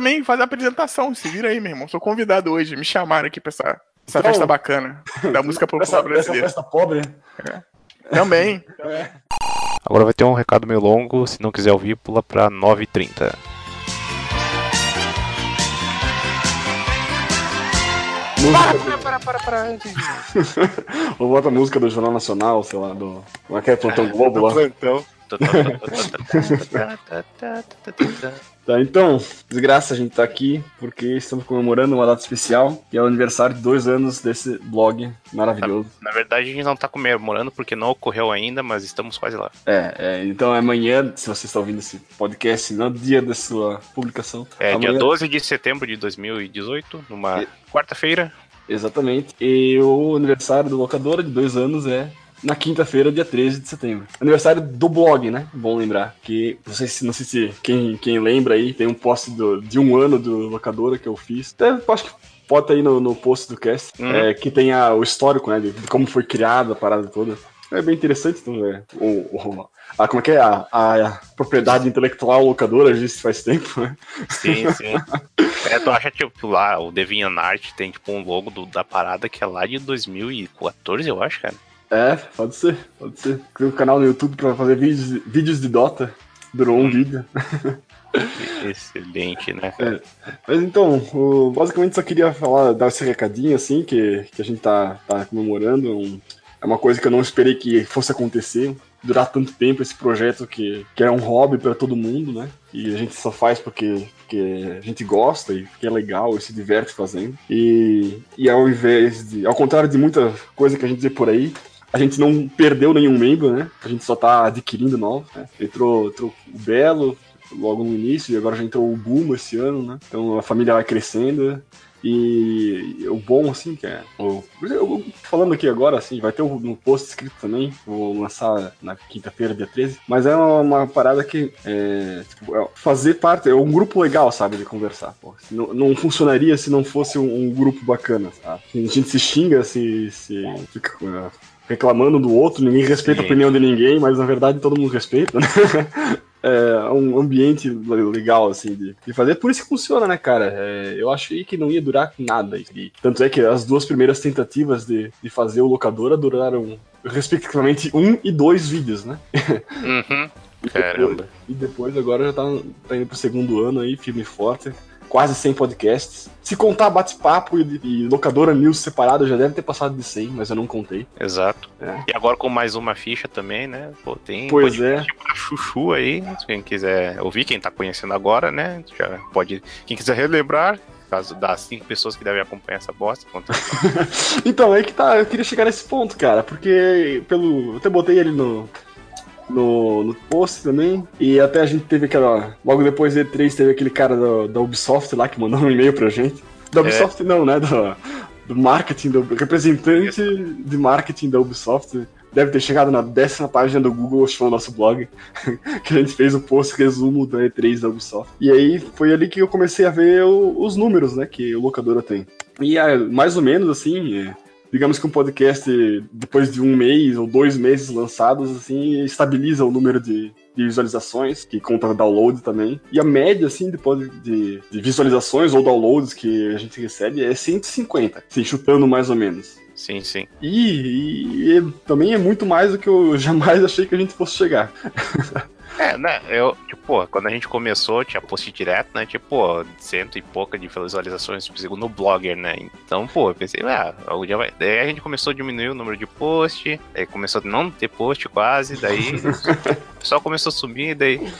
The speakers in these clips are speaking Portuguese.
também fazer a apresentação. Se vira aí, meu irmão. Sou convidado hoje. Me chamaram aqui pra essa, essa então, festa bacana da música popular essa, brasileira. Essa festa pobre? É. Também. É. Agora vai ter um recado meio longo. Se não quiser ouvir, pula pra 9h30. Para, para, para, para, para. Ou bota a música do Jornal Nacional, sei lá, do. Como é que é? Plantão Globo lá. Plantão. Tá, então, desgraça a gente tá aqui porque estamos comemorando uma data especial, que é o aniversário de dois anos desse blog maravilhoso. Na, na verdade, a gente não tá comemorando porque não ocorreu ainda, mas estamos quase lá. É, é então amanhã, se você está ouvindo esse podcast no dia da sua publicação. É, amanhã... dia 12 de setembro de 2018, numa quarta-feira. Exatamente. E o aniversário do locadora de dois anos é na quinta-feira, dia 13 de setembro. Aniversário do blog, né? Bom lembrar. Que não sei se, não sei se quem, quem lembra aí, tem um post do, de um ano do locadora que eu fiz. Até, acho que bota aí no, no post do cast, uhum. é, que tem a, o histórico, né? De, de, como foi criada a parada toda. É bem interessante, então, é, o, o, a, como é que é? A, a, a propriedade intelectual locadora existe faz tempo, né? Sim, sim. é, tu acha, tipo, lá, o DeviantArt tem, tipo, um logo do, da parada que é lá de 2014, eu acho, cara. É, pode ser, pode ser. Criei um canal no YouTube pra fazer vídeos, vídeos de Dota. Durou um hum. vídeo. Excelente, né? É. Mas então, o, basicamente só queria falar, dar esse recadinho assim, que, que a gente tá, tá comemorando. Um, é uma coisa que eu não esperei que fosse acontecer. Durar tanto tempo esse projeto que, que é um hobby para todo mundo, né? E a gente só faz porque, porque a gente gosta e é legal e se diverte fazendo. E, e ao invés de. Ao contrário de muita coisa que a gente vê por aí, a gente não perdeu nenhum membro, né? A gente só tá adquirindo novos. Né? Entrou, entrou o Belo logo no início, e agora já entrou o Bulma esse ano, né? Então a família vai crescendo. E o bom, assim, que é. O, eu, falando aqui agora, assim, vai ter um post escrito também. Vou lançar na quinta-feira, dia 13. Mas é uma, uma parada que é, tipo, é fazer parte. É um grupo legal, sabe, de conversar. Pô. Não, não funcionaria se não fosse um, um, grupo bacana, sabe? A gente se xinga, se. se fica reclamando do outro, ninguém respeita Sim. a opinião de ninguém, mas na verdade todo mundo respeita, né? É um ambiente legal, assim, de, de fazer. Por isso que funciona, né, cara? É, eu achei que não ia durar nada. E, tanto é que as duas primeiras tentativas de, de fazer o locadora duraram, respectivamente, um e dois vídeos, né? Uhum. Caramba. E depois, agora já tá, tá indo pro segundo ano aí, firme e forte quase 100 podcasts. Se contar bate-papo e, e, locadora news separado, já deve ter passado de 100, mas eu não contei. Exato. É. E agora com mais uma ficha também, né? Pô, tem pois é. chuchu aí, quem quiser ouvir, quem tá conhecendo agora, né? Já pode, quem quiser relembrar, caso das cinco pessoas que devem acompanhar essa bosta. então, aí que tá, eu queria chegar nesse ponto, cara, porque pelo. Eu até botei ele no, no, no post também. E até a gente teve aquela. Logo depois do E3 teve aquele cara do, da Ubisoft lá que mandou um e-mail pra gente. Da é. Ubisoft é. não, né? Do, do marketing, do representante de marketing da Ubisoft. Deve ter chegado na décima página do Google, achou o nosso blog, que a gente fez o post resumo da E3 da Ubisoft. E aí foi ali que eu comecei a ver o, os números, né, que o locadora tem. E é, mais ou menos assim, digamos que um podcast, depois de um mês ou dois meses lançados, assim, estabiliza o número de, de visualizações, que conta download também. E a média, assim, depois de, de visualizações ou downloads que a gente recebe é 150, assim, chutando mais ou menos. Sim, sim. E, e, e, também é muito mais do que eu jamais achei que a gente fosse chegar. É, né? Eu, tipo, quando a gente começou, tinha post direto, né? Tipo, cento e pouca de visualizações, tipo, segundo o blogger, né? Então, pô, eu pensei, ah, algum dia vai. Daí a gente começou a diminuir o número de post, aí começou a não ter post quase, daí o pessoal começou a sumir, daí.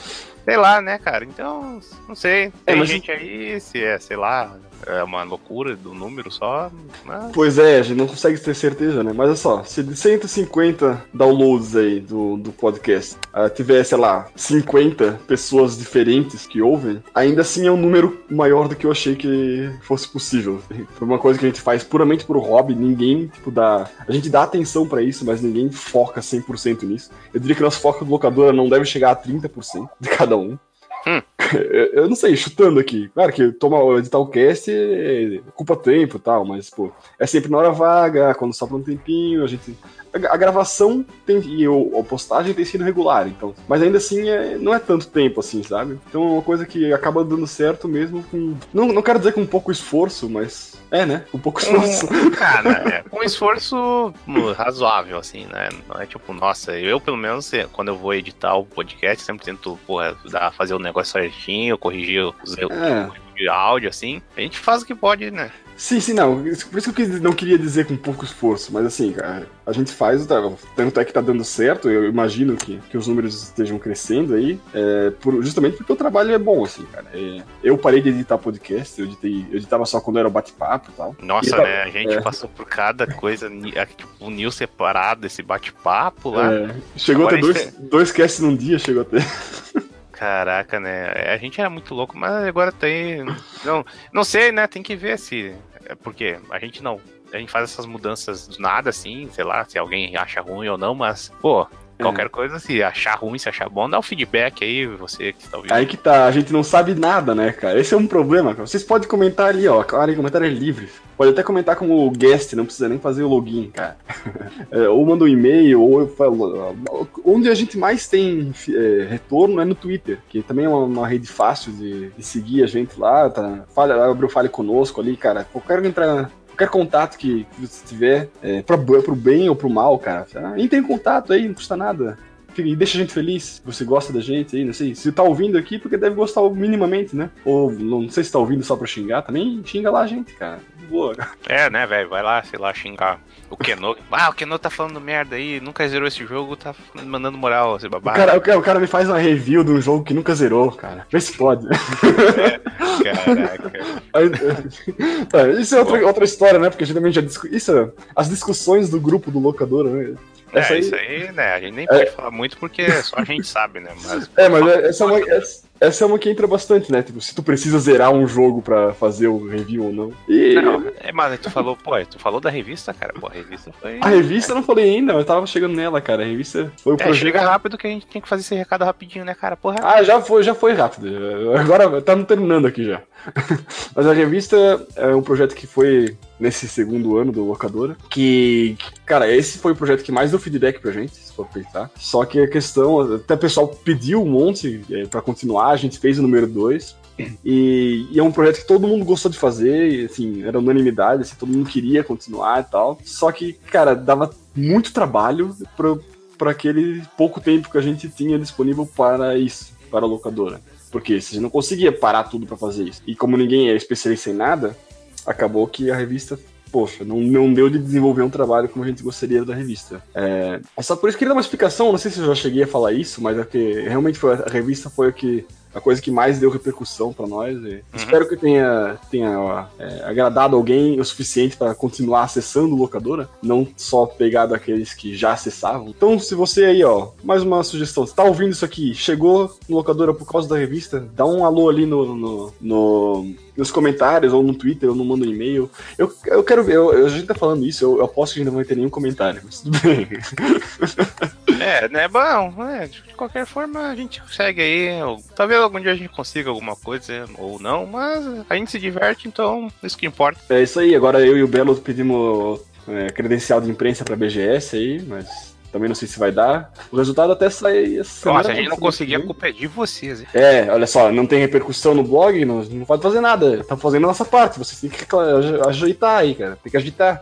Sei lá, né, cara? Então, não sei. Tem é, mas... gente aí, se é, sei lá, é uma loucura do número só. Mas... Pois é, a gente não consegue ter certeza, né? Mas olha só, se de 150 downloads aí do, do podcast uh, tiver, sei lá, 50 pessoas diferentes que ouvem, ainda assim é um número maior do que eu achei que fosse possível. Foi uma coisa que a gente faz puramente pro hobby, ninguém, tipo, dá. A gente dá atenção para isso, mas ninguém foca 100% nisso. Eu diria que nosso foco do locadora não deve chegar a 30% de cada um. Hum. eu não sei, chutando aqui. Claro que toma editar o cast é culpa tempo e tal, mas, pô, é sempre na hora vaga, quando sobra um tempinho, a gente a gravação tem, e a postagem tem sido regular, então. Mas ainda assim, é, não é tanto tempo assim, sabe? Então é uma coisa que acaba dando certo mesmo com. Não, não quero dizer com pouco esforço, mas. É, né? Com pouco esforço. Um, cara, é, com esforço razoável, assim, né? Não é tipo, nossa, eu pelo menos, quando eu vou editar o podcast, sempre tento, porra, dar, fazer o negócio certinho, corrigir os erros é. de áudio, assim. A gente faz o que pode, né? Sim, sim, não. Por isso que eu não queria dizer com pouco esforço, mas assim, cara, a gente faz, tanto é que tá dando certo, eu imagino que, que os números estejam crescendo aí, é, por, justamente porque o trabalho é bom, assim, cara. É, eu parei de editar podcast, eu, editei, eu editava só quando era bate-papo e tal. Nossa, e, né? A gente é. passou por cada coisa, tipo, o Nil separado, esse bate-papo lá. É, chegou Agora até dois, dois casts num dia, chegou até. Caraca, né? A gente era muito louco, mas agora tem. Não, não sei, né? Tem que ver se é porque a gente não. A gente faz essas mudanças do nada, assim, sei lá, se alguém acha ruim ou não, mas, pô. Qualquer coisa, se achar ruim, se achar bom, dá o um feedback aí, você que está ouvindo. Aí que tá, a gente não sabe nada, né, cara? Esse é um problema, cara. Vocês podem comentar ali, ó. Claro, comentário é livre. Pode até comentar como guest, não precisa nem fazer o login, cara. É, ou manda um e-mail, ou eu falo. Onde a gente mais tem é, retorno é no Twitter, que também é uma, uma rede fácil de, de, seguir a gente lá. Tá? Fala, abre o Fale Conosco ali, cara. Qualquer entrar qualquer contato que, você tiver, é, pra, pro bem ou pro mal, cara. Entre em contato aí, não custa nada. E deixa a gente feliz, você gosta da gente aí, não sei. Se tá ouvindo aqui, porque deve gostar minimamente, né? Ou não sei se tá ouvindo só pra xingar, também xinga lá a gente, cara. Boa. É, né, velho? Vai lá, sei lá, xingar o Keno. Ah, o Keno tá falando merda aí, nunca zerou esse jogo, tá mandando moral, esse babado. O cara, o cara, o cara me faz uma review de um jogo que nunca zerou, cara. Vê se pode. É, caraca. É, isso é outra, outra história, né? Porque geralmente já discu... isso, as discussões do grupo do locador, né? Essa é, aí... isso aí, né? A gente nem pode é... falar muito porque só a gente sabe, né? Mas, é, mas essa é uma, essa é uma que entra bastante, né? Tipo, se tu precisa zerar um jogo pra fazer o review ou não. E... Não, é, mas tu falou, pô, tu falou da revista, cara. Pô, a revista foi. A revista eu não falei ainda, eu tava chegando nela, cara. A revista foi o é, projeto. Chega rápido que a gente tem que fazer esse recado rapidinho, né, cara? Porra. Ah, já foi, já foi rápido. Agora tá terminando aqui já. mas a revista é um projeto que foi nesse segundo ano do Locadora. Que, cara, esse foi o projeto que mais deu feedback pra gente, se for pensar. Só que a questão, até o pessoal pediu um monte é, para continuar, a gente fez o número 2. E, e, é um projeto que todo mundo gostou de fazer, e, assim, era unanimidade, assim, todo mundo queria continuar e tal. Só que, cara, dava muito trabalho para aquele pouco tempo que a gente tinha disponível para isso, para a locadora. Porque gente não conseguia parar tudo para fazer isso. E como ninguém é especialista em nada, acabou que a revista poxa, não, não deu de desenvolver um trabalho como a gente gostaria da revista. É, é só por isso que queria dar uma explicação, não sei se eu já cheguei a falar isso, mas é que realmente foi, a revista foi o que a coisa que mais deu repercussão para nós. Uhum. Espero que tenha, tenha é, agradado alguém o suficiente para continuar acessando o locadora, não só pegado aqueles que já acessavam. Então, se você aí, ó, mais uma sugestão, você tá ouvindo isso aqui, chegou no locadora por causa da revista, dá um alô ali no, no, no nos comentários, ou no Twitter, ou no manda um e-mail. Eu, eu quero ver, eu, a gente tá falando isso, eu, eu aposto que a gente não vai ter nenhum comentário, mas tudo bem. É, né? Bom, é, de qualquer forma a gente segue aí. Talvez algum dia a gente consiga alguma coisa ou não, mas a gente se diverte, então isso que importa. É isso aí, agora eu e o Belo pedimos é, credencial de imprensa pra BGS aí, mas também não sei se vai dar. O resultado até sai essa Nossa, a gente não conseguir, a culpa é de vocês. Hein? É, olha só, não tem repercussão no blog, não, não pode fazer nada. Tá fazendo a nossa parte, você tem que ajeitar aí, cara. Tem que agitar.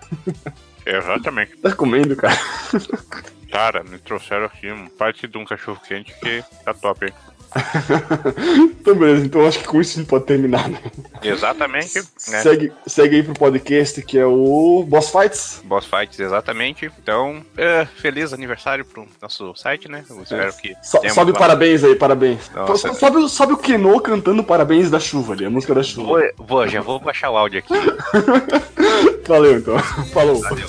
Exatamente. tá comendo, cara. Cara, me trouxeram aqui um parte de um cachorro quente que tá top, hein? então, beleza, então acho que com isso a gente pode terminar, né? Exatamente. Né? Segue, segue aí pro podcast que é o Boss Fights. Boss Fights, exatamente. Então, é, feliz aniversário pro nosso site, né? Eu espero é. que. So, sobe uma... parabéns aí, parabéns. Nossa, sobe, sobe o Keno cantando parabéns da chuva ali, a música da chuva. Vou, vou já vou baixar o áudio aqui. Valeu então. Falou. Valeu.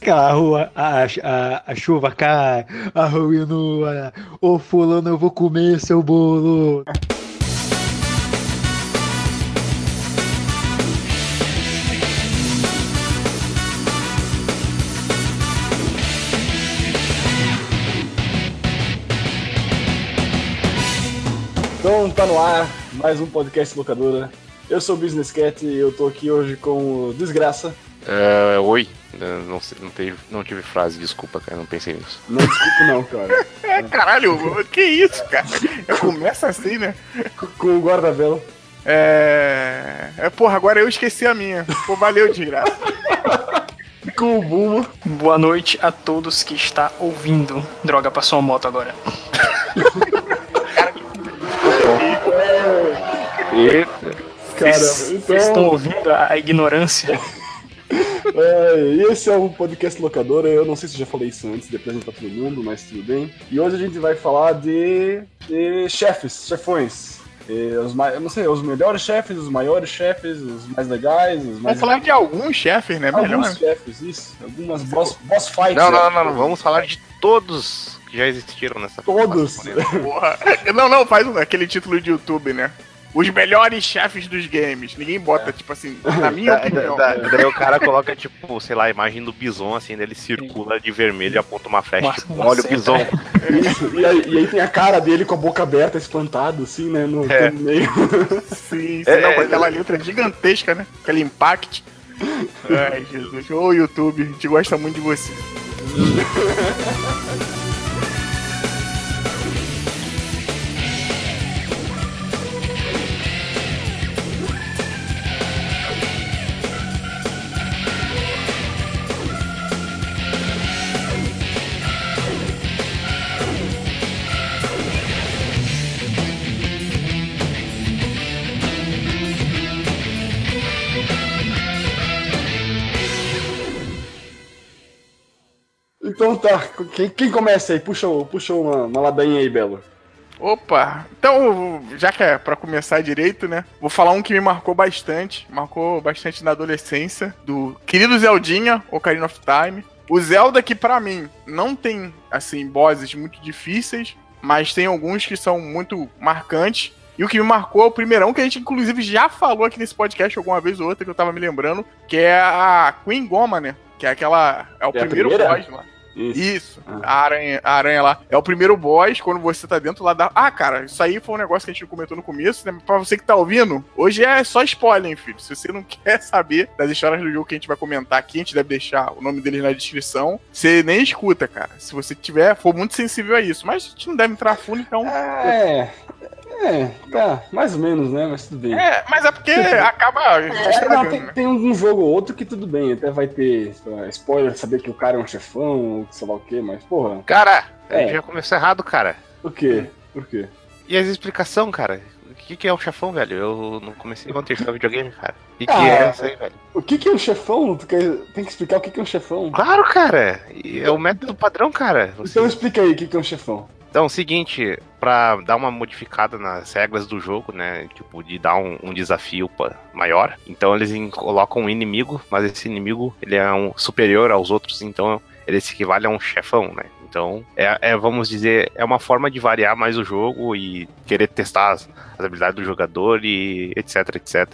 Aquela rua, a, a, a chuva cai, a rua nua, ô fulano, eu vou comer seu bolo. Então tá no ar mais um podcast locadora. Eu sou o Business Cat e eu tô aqui hoje com o Desgraça. Uh, oi. Não, sei, não, teve, não tive frase, desculpa, cara, não pensei nisso. Não desculpa não, cara. É, caralho, que isso, cara? Começa assim, né? Com o guarda-vela. É... é. Porra, agora eu esqueci a minha. Pô, valeu, de graça. Com o Buma. Boa noite a todos que está ouvindo. Droga, passou uma moto agora. Cara, Vocês então, estão ouvindo a ignorância? É, esse é o podcast locadora. Eu não sei se eu já falei isso antes de apresentar todo mundo, mas tudo bem. E hoje a gente vai falar de, de chefes, chefões. E os mais, eu não sei, os melhores chefes, os maiores chefes, os mais legais, os mais. Vamos falar de alguns chefes, né? Melhor. Alguns chefes, isso. Algumas boss, boss fights. Não, não, né? não, não, vamos falar de todos que já existiram nessa Todos. Porra. Não, não, faz aquele título de YouTube, né? Os melhores chefes dos games. Ninguém bota, tipo assim, na minha Da- opinião. da- da- daí o cara coloca, tipo, sei lá, a imagem do bison, assim, ele circula de vermelho e aponta uma flecha, tipo, olha o bison. Isso, e, aí, e aí tem a cara dele com a boca aberta, espantado, assim, né? No, É. no meio. Sim, sim, É, não, com é, aquela letra gigantesca, né? Aquele impact. Ai, Jesus. Ô, YouTube, a gente gosta muito de você. Tá, quem, quem começa aí? Puxa, puxa uma, uma ladainha aí, Belo. Opa, então, já que é pra começar direito, né? Vou falar um que me marcou bastante, marcou bastante na adolescência, do querido Zeldinha, Ocarina of Time. O Zelda que pra mim não tem, assim, bosses muito difíceis, mas tem alguns que são muito marcantes. E o que me marcou é o primeirão, que a gente inclusive já falou aqui nesse podcast alguma vez ou outra, que eu tava me lembrando, que é a Queen Goma, né? Que é aquela. É o É primeiro boss lá. Isso. Isso, Ah. a, aranha, a aranha lá. É o primeiro boss, quando você tá dentro lá da. Ah, cara, isso aí foi um negócio que a gente comentou no começo, né? Pra você que tá ouvindo, hoje é só spoiler, hein, filho. Se você não quer saber das histórias do jogo que a gente vai comentar aqui, a gente deve deixar o nome deles na descrição. Você nem escuta, cara. Se você tiver, for muito sensível a isso. Mas a gente não deve entrar fundo, então. É. É, tá, mais ou menos, né? Mas tudo bem. É, mas é porque acaba É, não, tem, né? tem um jogo ou outro que tudo bem, até vai ter lá, spoiler, saber que o cara é um chefão, ou sei lá o que, mas porra, Cara, a É. gente já começou errado, cara. por quê? Por quê? E as explicações, cara? O que, que é um chefão, velho? Eu não comecei ontem a jogar videogame, cara. O que, que Ah. é isso aí, velho? O que, que é um chefão? Tu quer- tem que explicar o que, que é um chefão. Claro, cara! É o método padrão, cara. Você- Então explica aí o que, que é um chefão. Então, o seguinte, pra dar uma modificada nas regras do jogo, né? Tipo, de dar um, um desafio maior. Então eles colocam um inimigo, mas esse inimigo ele é um superior aos outros, então ele se equivale a um chefão, né? Então, é, é, vamos dizer, é uma forma de variar mais o jogo e querer testar as, as habilidades do jogador e etc, etc.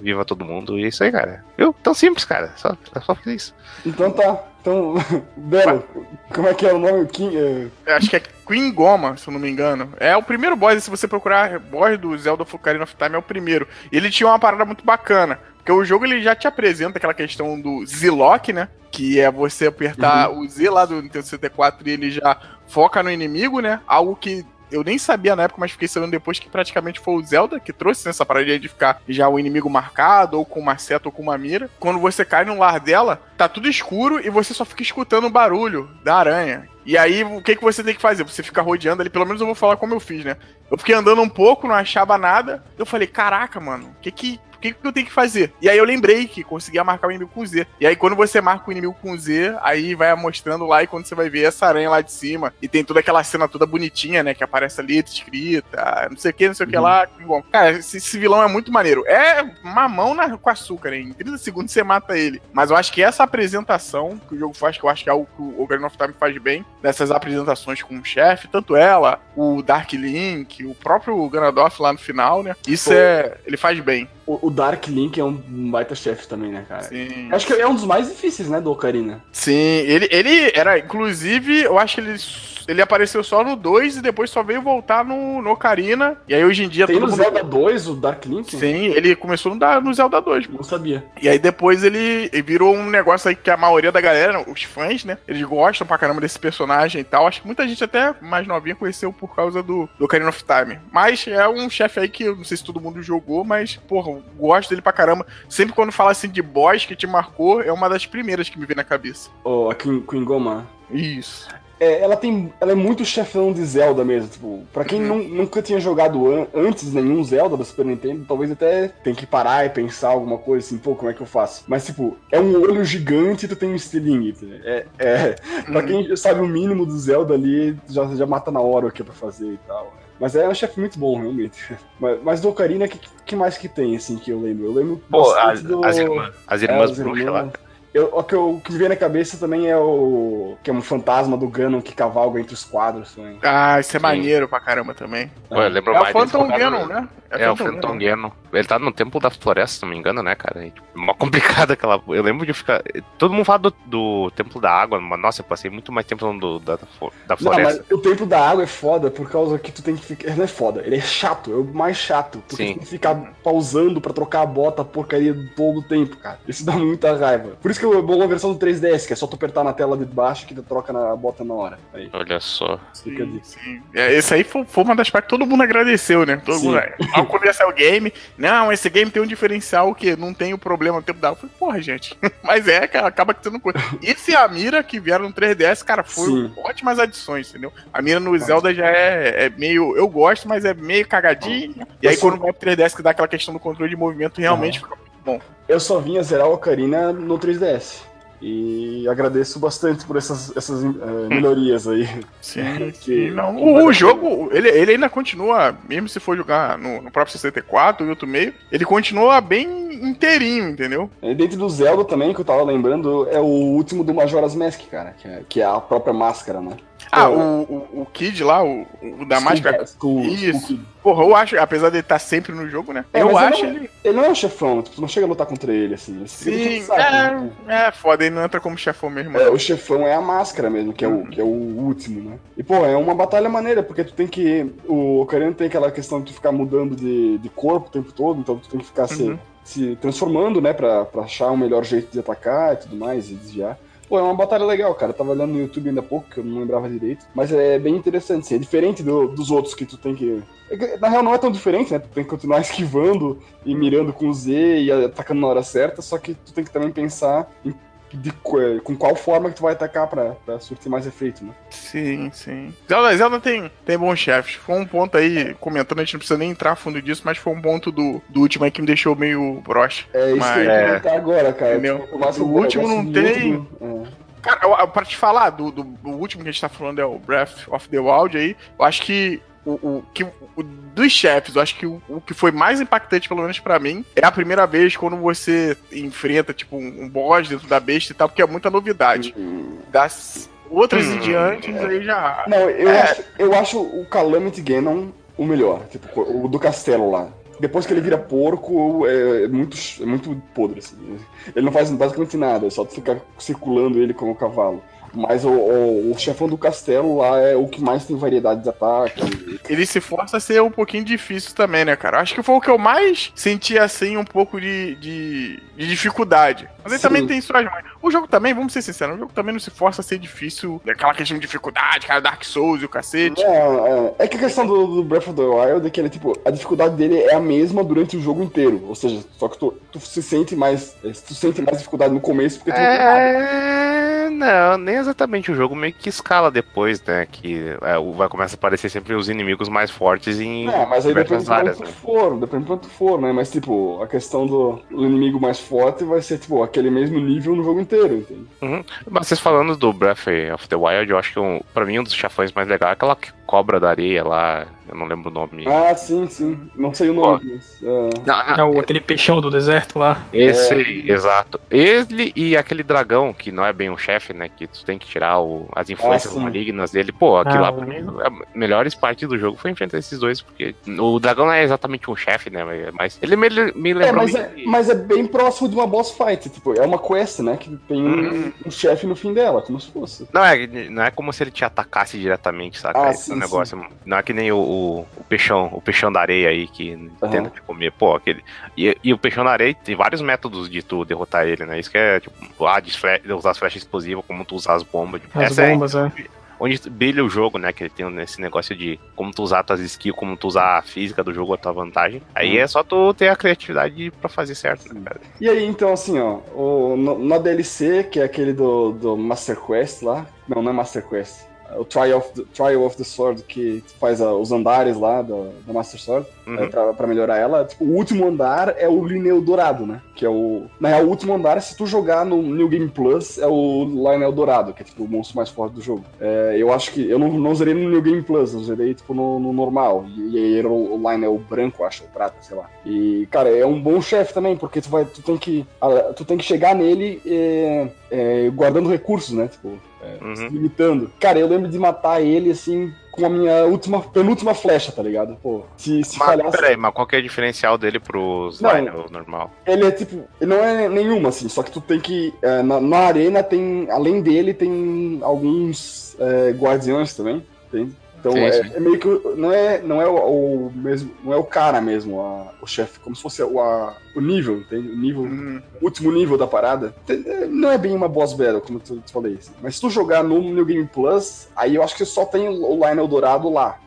Viva todo mundo. E é isso aí, cara. Viu? Tão simples, cara. Só, é só fazer isso. Então tá. Então, Belo, como é que é o nome? Kim, é, Eu acho que é Queen Goma, se eu não me engano. É o primeiro boss, se você procurar boss do Zelda Ocarina of Time, é o primeiro. E ele tinha uma parada muito bacana. Porque o jogo ele já te apresenta aquela questão do Z-Lock, né? Que é você apertar o Z lá do Nintendo 64 e ele já foca no inimigo, né? Algo que eu nem sabia na época, mas fiquei sabendo depois que praticamente foi o Zelda que trouxe nessa parada de ficar já o inimigo marcado, ou com uma seta ou com uma mira. Quando você cai no lar dela, tá tudo escuro e você só fica escutando o barulho da aranha. E aí, o que, que você tem que fazer? Você fica rodeando ali, pelo menos eu vou falar como eu fiz, né? Eu fiquei andando um pouco, não achava nada. Eu falei, caraca, mano, o que que. O que, que eu tenho que fazer? E aí eu lembrei que conseguia marcar o inimigo com Z. E aí quando você marca o inimigo com Z, aí vai mostrando lá e quando você vai ver essa aranha lá de cima. E tem toda aquela cena toda bonitinha, né? Que aparece ali, escrita, não sei o que, não sei o que lá. Bom, cara, esse, esse vilão é muito maneiro. É mamão na, com açúcar, né? Em 30 segundos você mata ele. Mas eu acho que essa apresentação que o jogo faz, que eu acho que é algo que o Ocarina of Time faz bem, dessas apresentações com o chefe, tanto ela, o Dark Link, o próprio Ganondorf lá no final, né? Isso Pô. é. Ele faz bem. O, o Dark Link é um baita chefe também, né, cara? Sim. Acho que é um dos mais difíceis, né, do Ocarina. Sim, ele, ele era, inclusive, eu acho que ele ele apareceu só no 2 e depois só veio voltar no, no Ocarina. E aí hoje em dia Tem todo no mundo. Zelda 2 o Dark Link? Sim, ele começou no, da- no Zelda 2. Não sabia. E aí depois ele ele virou um negócio aí que a maioria da galera, os fãs, né? Eles gostam pra caramba desse personagem e tal. Acho que muita gente até mais novinha conheceu por causa do, do Ocarina of Time. Mas é um chefe aí que eu não sei se todo mundo jogou, mas, porra, gosto dele pra caramba. Sempre quando fala assim de boss que te marcou, é uma das primeiras que me vem na cabeça. Ó, a Queen, Queen Goma. Isso. É, ela tem. Ela é muito chefão de Zelda mesmo. Tipo, pra quem Uhum. nun- nunca tinha jogado an- antes nenhum Zelda do Super Nintendo, talvez até tenha que parar e pensar alguma coisa assim, pô, como é que eu faço? Mas, tipo, é um olho gigante e tu tem um estilingue. É, é, pra Uhum. quem sabe o mínimo do Zelda ali, já, já mata na hora o que é pra fazer e tal. né? Mas é um chefe muito bom, realmente. Mas, mas do Ocarina, o que, que mais que tem, assim, que eu lembro? Eu lembro Pô, as, do... as irmãs, as É, irmãs os bruxas lá. Eu, o, que eu- o que me vem na cabeça também é o. que é um fantasma do Ganon que cavalga entre os quadros também. Ah, isso é Sim. maneiro pra caramba também. Eu lembro É o mais desse Phantom Ganon, né? É, o Phantom Ganon. Ele tá no Templo da Floresta, se não me engano, né, cara? É, tipo, mó complicado aquela. Eu lembro de ficar. Todo mundo fala do, do Templo da Água, mas nossa, eu passei muito mais tempo no do, da, da Não, Floresta. mas o tempo da água é foda por causa que tu tem que ficar. Ele não é foda, ele é chato, é o mais chato. Porque Sim. tu tem que ficar pausando pra trocar a bota, a porcaria todo o tempo, cara. Isso dá muita raiva. Por isso que é boa a versão do 3DS, que é só tu apertar na tela de baixo que tu troca na bota na hora. Aí, Olha só. fica a Sim. É, esse aí foi, foi uma das partes que todo mundo agradeceu, né? Todo Sim. mundo, ao começar o game, não, esse game tem um diferencial que não tem o problema do tempo da. Eu falei, porra, gente. Mas é, cara, acaba que tendo coisa. Esse e a mira que vieram no 3DS, cara, foram Sim. ótimas adições, entendeu? A mira no Zelda já é, é meio. Eu gosto, mas é meio cagadinha. E aí quando vai pro 3DS que dá aquela questão do controle de movimento, realmente fica bom. Eu só vinha zerar o Ocarina no 3DS. E agradeço bastante por essas, essas eh, melhorias aí. Sim, Que-. Não, o, o jogo, ele, ele ainda continua, mesmo se for jogar no, no próprio 64 e outro meio, ele continua bem inteirinho, entendeu? E dentro do Zelda também, que eu tava lembrando, é o último do Majora's Mask, cara, que é, que é a própria máscara, né? Ah, É. o, o, o Kid lá, o, o da máscara. Isso. Porra, eu acho, apesar dele estar sempre no jogo, né? É, eu acho ele, ele. ele não é um chefão, tipo, tu não chega a lutar contra ele, assim. Ele Sim, de saco, né? é, é foda, ele não entra como chefão mesmo. É, não. o chefão é a máscara mesmo, que é, o, que é o último, né? E, pô, é uma batalha maneira, porque tu tem que. O Ocarina tem aquela questão de tu ficar mudando de, de corpo o tempo todo, então tu tem que ficar se, Uhum. se transformando, né, pra, pra achar o melhor jeito de atacar e tudo mais, e desviar. Pô, é uma batalha legal, cara. Eu tava olhando no YouTube ainda há pouco, que eu não lembrava direito. Mas é bem interessante, sim. É diferente do- dos outros que tu tem que. é Na real, não é tão diferente, né? Tu tem que continuar esquivando e mirando com o Z e atacando na hora certa, só que tu tem que também pensar em de, eh, com qual forma que tu vai atacar pra, pra surtir mais efeito, né? Sim, sim. Zelda, Zelda tem, tem bons chefes. Foi um ponto aí, comentando, a gente não precisa nem entrar a fundo disso, mas foi um ponto do, do último aí que me deixou meio broxa. É isso Mas- que eu ia comentar agora, cara. Entendeu? Tipo, O último não tem- do- é. Cara, pra te falar, do, do, do último que a gente tá falando é o Breath of the Wild aí, eu acho que o, o, que, o- dos chefes, eu acho que o, o que foi mais impactante, pelo menos pra mim, é a primeira vez quando você enfrenta, tipo, um, um boss dentro da besta e tal, porque é muita novidade. Das outras em Hum, diante, aí já. Não, eu, É. acho, eu acho o Calamity Ganon o melhor. Tipo, o do castelo lá. Depois que ele vira porco, é, é muito, é muito podre, assim. Ele não faz basicamente nada, é só tu ficar circulando ele como cavalo. Mas o, o, o chefão do castelo lá é o que mais tem variedade de ataque. ele se força a ser um pouquinho difícil também, né, cara? Acho que foi o que eu mais senti, assim, um pouco de, de, de dificuldade. Mas ele Sim. também tem suas mães. O jogo também, vamos ser sinceros, o jogo também não se força a ser difícil, aquela questão de dificuldade, cara, Dark Souls e o cacete. É, é, é que a questão do, do Breath of the Wild é que ele, tipo, a dificuldade dele é a mesma durante o jogo inteiro. Ou seja, só que tu, tu se sente mais. Tu sente mais dificuldade no começo porque tu não. É, não, nem exatamente. O jogo meio que escala depois, né? Que é, vai começar a aparecer sempre os inimigos mais fortes em É, mas aí depende diversas de áreas. quanto Né? for, depende de quanto for, né? Mas, tipo, a questão do, do inimigo mais forte vai ser, tipo, aquele mesmo nível no jogo inteiro, entende? Mas vocês falando do Breath of the Wild, eu acho que um, pra mim um dos chafões mais legais é aquela cobra da areia lá, eu não lembro o nome. Ah, sim, sim. Não sei o nome, mas. ah, É o, aquele peixão do deserto lá. Esse, É. aí, exato. Ele e aquele dragão, que não é bem um chefe, né? Que tu tem que tirar o- as influências sim. malignas dele. Pô, aquilo Ah, lá pra mim, a melhores partes do jogo foi enfrentar esses dois, porque o dragão não é exatamente um chefe, né? Mas ele me, me É, lembrou. mas é, mas é bem próximo de uma boss fight. Tipo, é uma quest, né? Que tem um, Uhum. um chefe no fim dela, como se fosse. Não é, não é como se ele te atacasse diretamente, saca? Ah, Esse sim, negócio. Não é que nem o, o, o peixão, o peixão da areia aí que Aham. tenta te comer. Pô, aquele. E, e o peixão da areia tem vários métodos de tu derrotar ele, né? Isso que é, tipo, ah, usar as flechas explosivas, como tu usar as bombas. Tipo, As é bombas, é. onde brilha o jogo, né? Que ele tem nesse negócio de como tu usar tuas skills, como tu usar a física do jogo, a tua vantagem. Aí Uhum. é só tu ter a criatividade pra fazer certo, né, cara? E aí, então, assim, ó, o, no, na DLC, que é aquele do, do Master Quest lá. Não, não é Master Quest. O Trial of the, Trial of the Sword, que faz ah, os andares lá do, da Master Sword, Uhum. é, pra, pra melhorar ela. Tipo, o último andar é o Lineu Dourado, né? Que é o. Na real, o último andar, se tu jogar no New Game Plus, é o Lionel Dourado, que é tipo o monstro mais forte do jogo. É, eu acho que. Eu não, não zerei no New Game Plus, eu zerei tipo no, no normal. E, aí era o, o Lionel branco, acho, ou prata, sei lá. E, cara, é um bom chefe também, porque tu, vai, tu, tem que, tu tem que chegar nele é, é, guardando recursos, né? Tipo, Uhum. se limitando. Cara, eu lembro de matar ele assim. Com a minha última, penúltima flecha, tá ligado? Pô, se, se Mas falhasse. peraí, mas qual que é o diferencial dele pros Não. Lionel normal? Ele é tipo. Ele não é nenhuma, assim, só que tu tem que. é, na, na arena tem. Além dele, tem alguns é, guardiões também, entende? Então Sim, é, sim. é meio que. Não é, não é o, o mesmo. Não é o cara mesmo, a- o chefe, como se fosse o, a- o nível, entende? O nível. Hum, O último nível da parada. É, Não é bem uma boss battle, como eu te falei. assim. Mas se tu jogar no New Game Plus, aí eu acho que só tem o Lionel Dourado lá.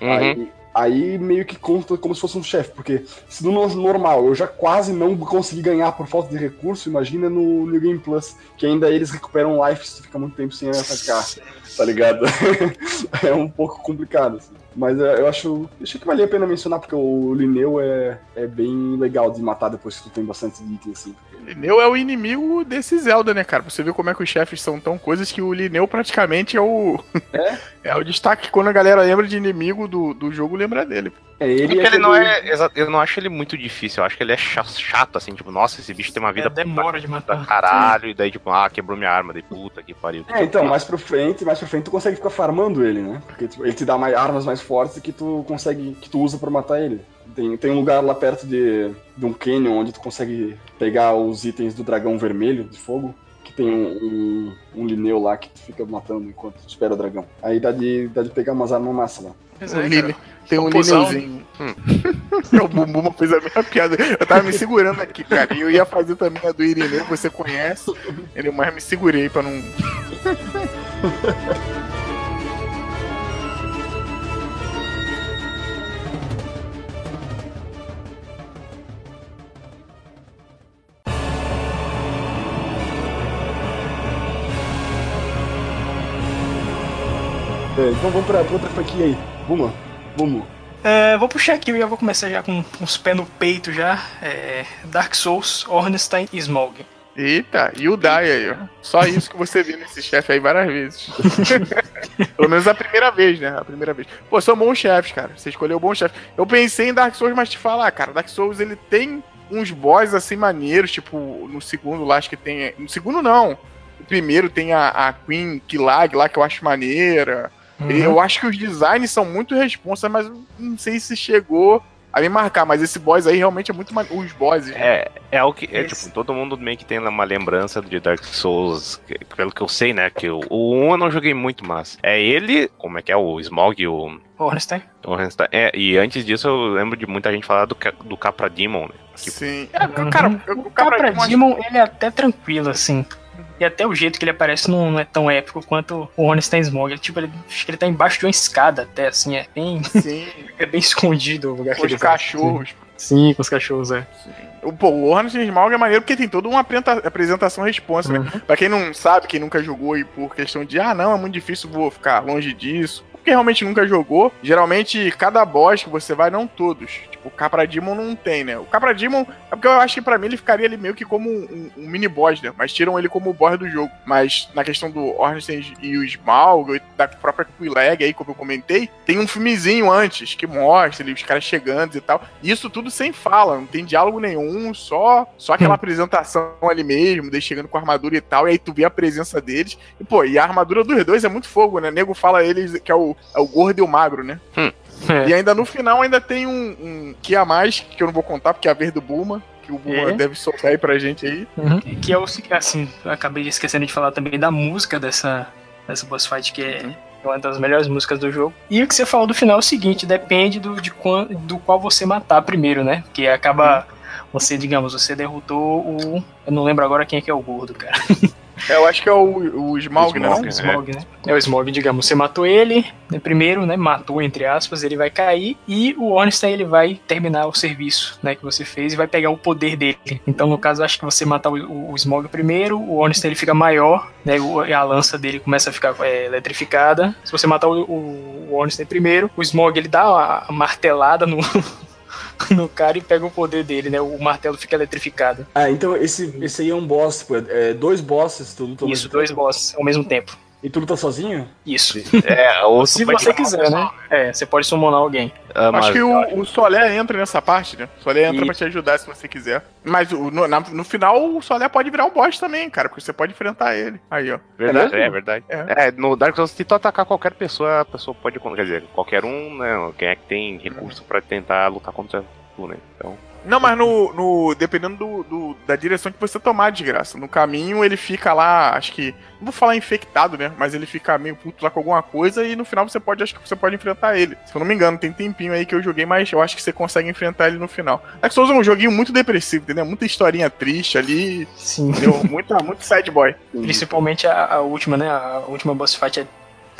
Uhum. Aí, aí meio que conta como se fosse um chefe, porque se no normal eu já quase não consegui ganhar por falta de recurso, imagina no New Game Plus, que ainda eles recuperam life se tu fica muito tempo sem atacar, tá ligado? é um pouco complicado, assim. Mas eu acho, achei que valia a pena mencionar, porque o Lineu é, é bem legal de matar depois que tu tem bastante item, assim. Lineu é o inimigo desse Zelda, né, cara? Você ver como é que os chefes são tão coisas que o Lineu praticamente é o. É? é o destaque. Quando a galera lembra de inimigo do, do jogo, lembra dele. É ele Porque é ele não é. Eu não acho ele muito difícil, eu acho que ele é cha- chato, assim, tipo, nossa, esse bicho tem uma vida É, demora de matar. caralho, e daí, tipo, ah, quebrou minha arma, daí puta que pariu. É, então, mais pra frente, mais pra frente tu consegue ficar farmando ele, né? Porque tipo, ele te dá mais, armas mais fortes que tu consegue, que tu usa pra matar ele. Tem, tem um lugar lá perto de, de um canyon onde tu consegue pegar os itens do dragão vermelho de fogo. Que tem um, um, um lineu lá que tu fica matando enquanto tu espera o dragão. Aí dá de, dá de pegar umas armas massa lá. Pois é. Tem um. Lineuzinho. o Bumbuma fez a mesma piada. Eu tava me segurando aqui, cara. E eu ia fazer também a do Irineu, que você conhece. Ele, mas me segurei pra não. É, então vamos pra, pra outra franquia aí. Vamos, vamos. É, vou puxar aqui, eu já vou começar já com uns pés no peito já. É, Dark Souls, Ornstein e Smaug. Eita, e o Dai aí, ó. Só isso que você viu nesse chefe aí várias vezes. Pelo menos a primeira vez, né? A primeira vez. Pô, são bons chefes, cara. Você escolheu bons chefes. Eu pensei em Dark Souls, mas te falar, cara, Dark Souls ele tem uns boss assim maneiros, tipo, no segundo lá, acho que tem. No segundo não. O primeiro tem a, a Queen Killag lá, que eu acho maneira. Uhum. Eu acho que os designs são muito responsa, mas não sei se chegou a me marcar. Mas esse boss aí realmente é muito. Os bosses. É, é o que. É, Esse- tipo, todo mundo meio que tem uma lembrança de Dark Souls, que- pelo que eu sei, né? Que o, o 1 eu não joguei muito, mas. É ele, como é que é? O Smog, o. Ornstein. o Hansta- é, e antes disso eu lembro de muita gente falar do, do Capra Demon, né? Tipo, Sim. É, cara, eu- o Capra Capra Demon- Demon, ele é até tranquilo, assim. E até o jeito que ele aparece não, não é tão épico quanto o Ornstein Smog. Ele, tipo, ele, acho que ele tá embaixo de uma escada até, assim, é bem, Sim, é bem escondido o lugar que com os ele tá. cachorros. Sim, com os cachorros, é. O, pô, o Hornet Smaug é maneiro porque tem toda uma apresentação responsa, né? Pra quem não sabe, quem nunca jogou e por questão de, ah, não, é muito difícil, vou ficar longe disso. Porque realmente nunca jogou. Geralmente, cada boss que você vai, não todos. Tipo, o Capra Demon não tem, né? O Capra Demon, é porque eu acho que pra mim ele ficaria ali meio que como um, um mini boss, né? Mas tiram ele como o boss do jogo. Mas na questão do Ornstein e o Smaug, da própria Quileg aí, como eu comentei, tem um filmezinho antes que mostra ali, os caras chegando e tal. E isso tudo sem fala, não tem diálogo nenhum, só, só aquela apresentação ali mesmo, deles chegando com a armadura e tal, e aí tu vê a presença deles. E, pô, e a armadura dos dois é muito fogo, né? O nego fala eles que é o, é o gordo e o magro, né? É. E ainda no final ainda tem um, um que a mais, que eu não vou contar, porque é a vez do Bulma, que o Bulma É. deve soltar aí pra gente aí. Que é o assim, eu acabei esquecendo de falar também da música dessa, dessa boss fight, que é uma das melhores músicas do jogo. E o que você falou do final é o seguinte, depende do, de quan, do qual você matar primeiro, né? Que acaba. Você, digamos, você derrotou o. Eu não lembro agora quem é que é o gordo, cara. É, eu acho que é o, o Smaug, né? Smaug. não? É. Smog, né? É o Smog, digamos. Você matou ele, né, primeiro, né? Matou, entre aspas, ele vai cair. E o Ornstein, ele vai terminar o serviço, né? Que você fez e vai pegar o poder dele. Então, no caso, acho que você matar o, o, o Smog primeiro, o Ornstein ele fica maior, né? e a lança dele começa a ficar é, eletrificada. Se você matar o, o, o Ornstein primeiro, o Smog ele dá uma martelada no. No cara e pega o poder dele, né? O martelo fica eletrificado. Ah, então esse, esse aí é um boss, pô, é dois bosses, tu luta Isso, dois tempo. bosses ao mesmo tempo. E tu luta sozinho? Isso. É, ou Se você quiser, o né? É, você pode summonar alguém. Ah, mas Acho que o, o Solé entra nessa parte, né? O Solé entra Isso. pra te ajudar se você quiser. Mas o- no, na- no final, o Solé pode virar um boss também, cara, porque você pode enfrentar ele. Aí, ó. Verdade, É é, verdade. É. É. no Dark Souls, se tu atacar qualquer pessoa, a pessoa pode. Quer dizer, qualquer um, né? Quem é que tem recurso pra tentar lutar contra tu, né? Então. Não, mas no, no- dependendo do, do- da direção que você tomar, de graça. No caminho ele fica lá, acho que. Não vou falar infectado, né? Mas ele fica meio puto lá com alguma coisa e no final você pode, acho que você pode enfrentar ele. Se eu não me engano, tem tempinho aí que eu joguei, mas eu acho que você consegue enfrentar ele no final. Dark Souls é um joguinho muito depressivo, entendeu? Muita historinha triste ali, Sim. entendeu? Muita, muito sad boy. Principalmente a, a última, né? A última boss fight é,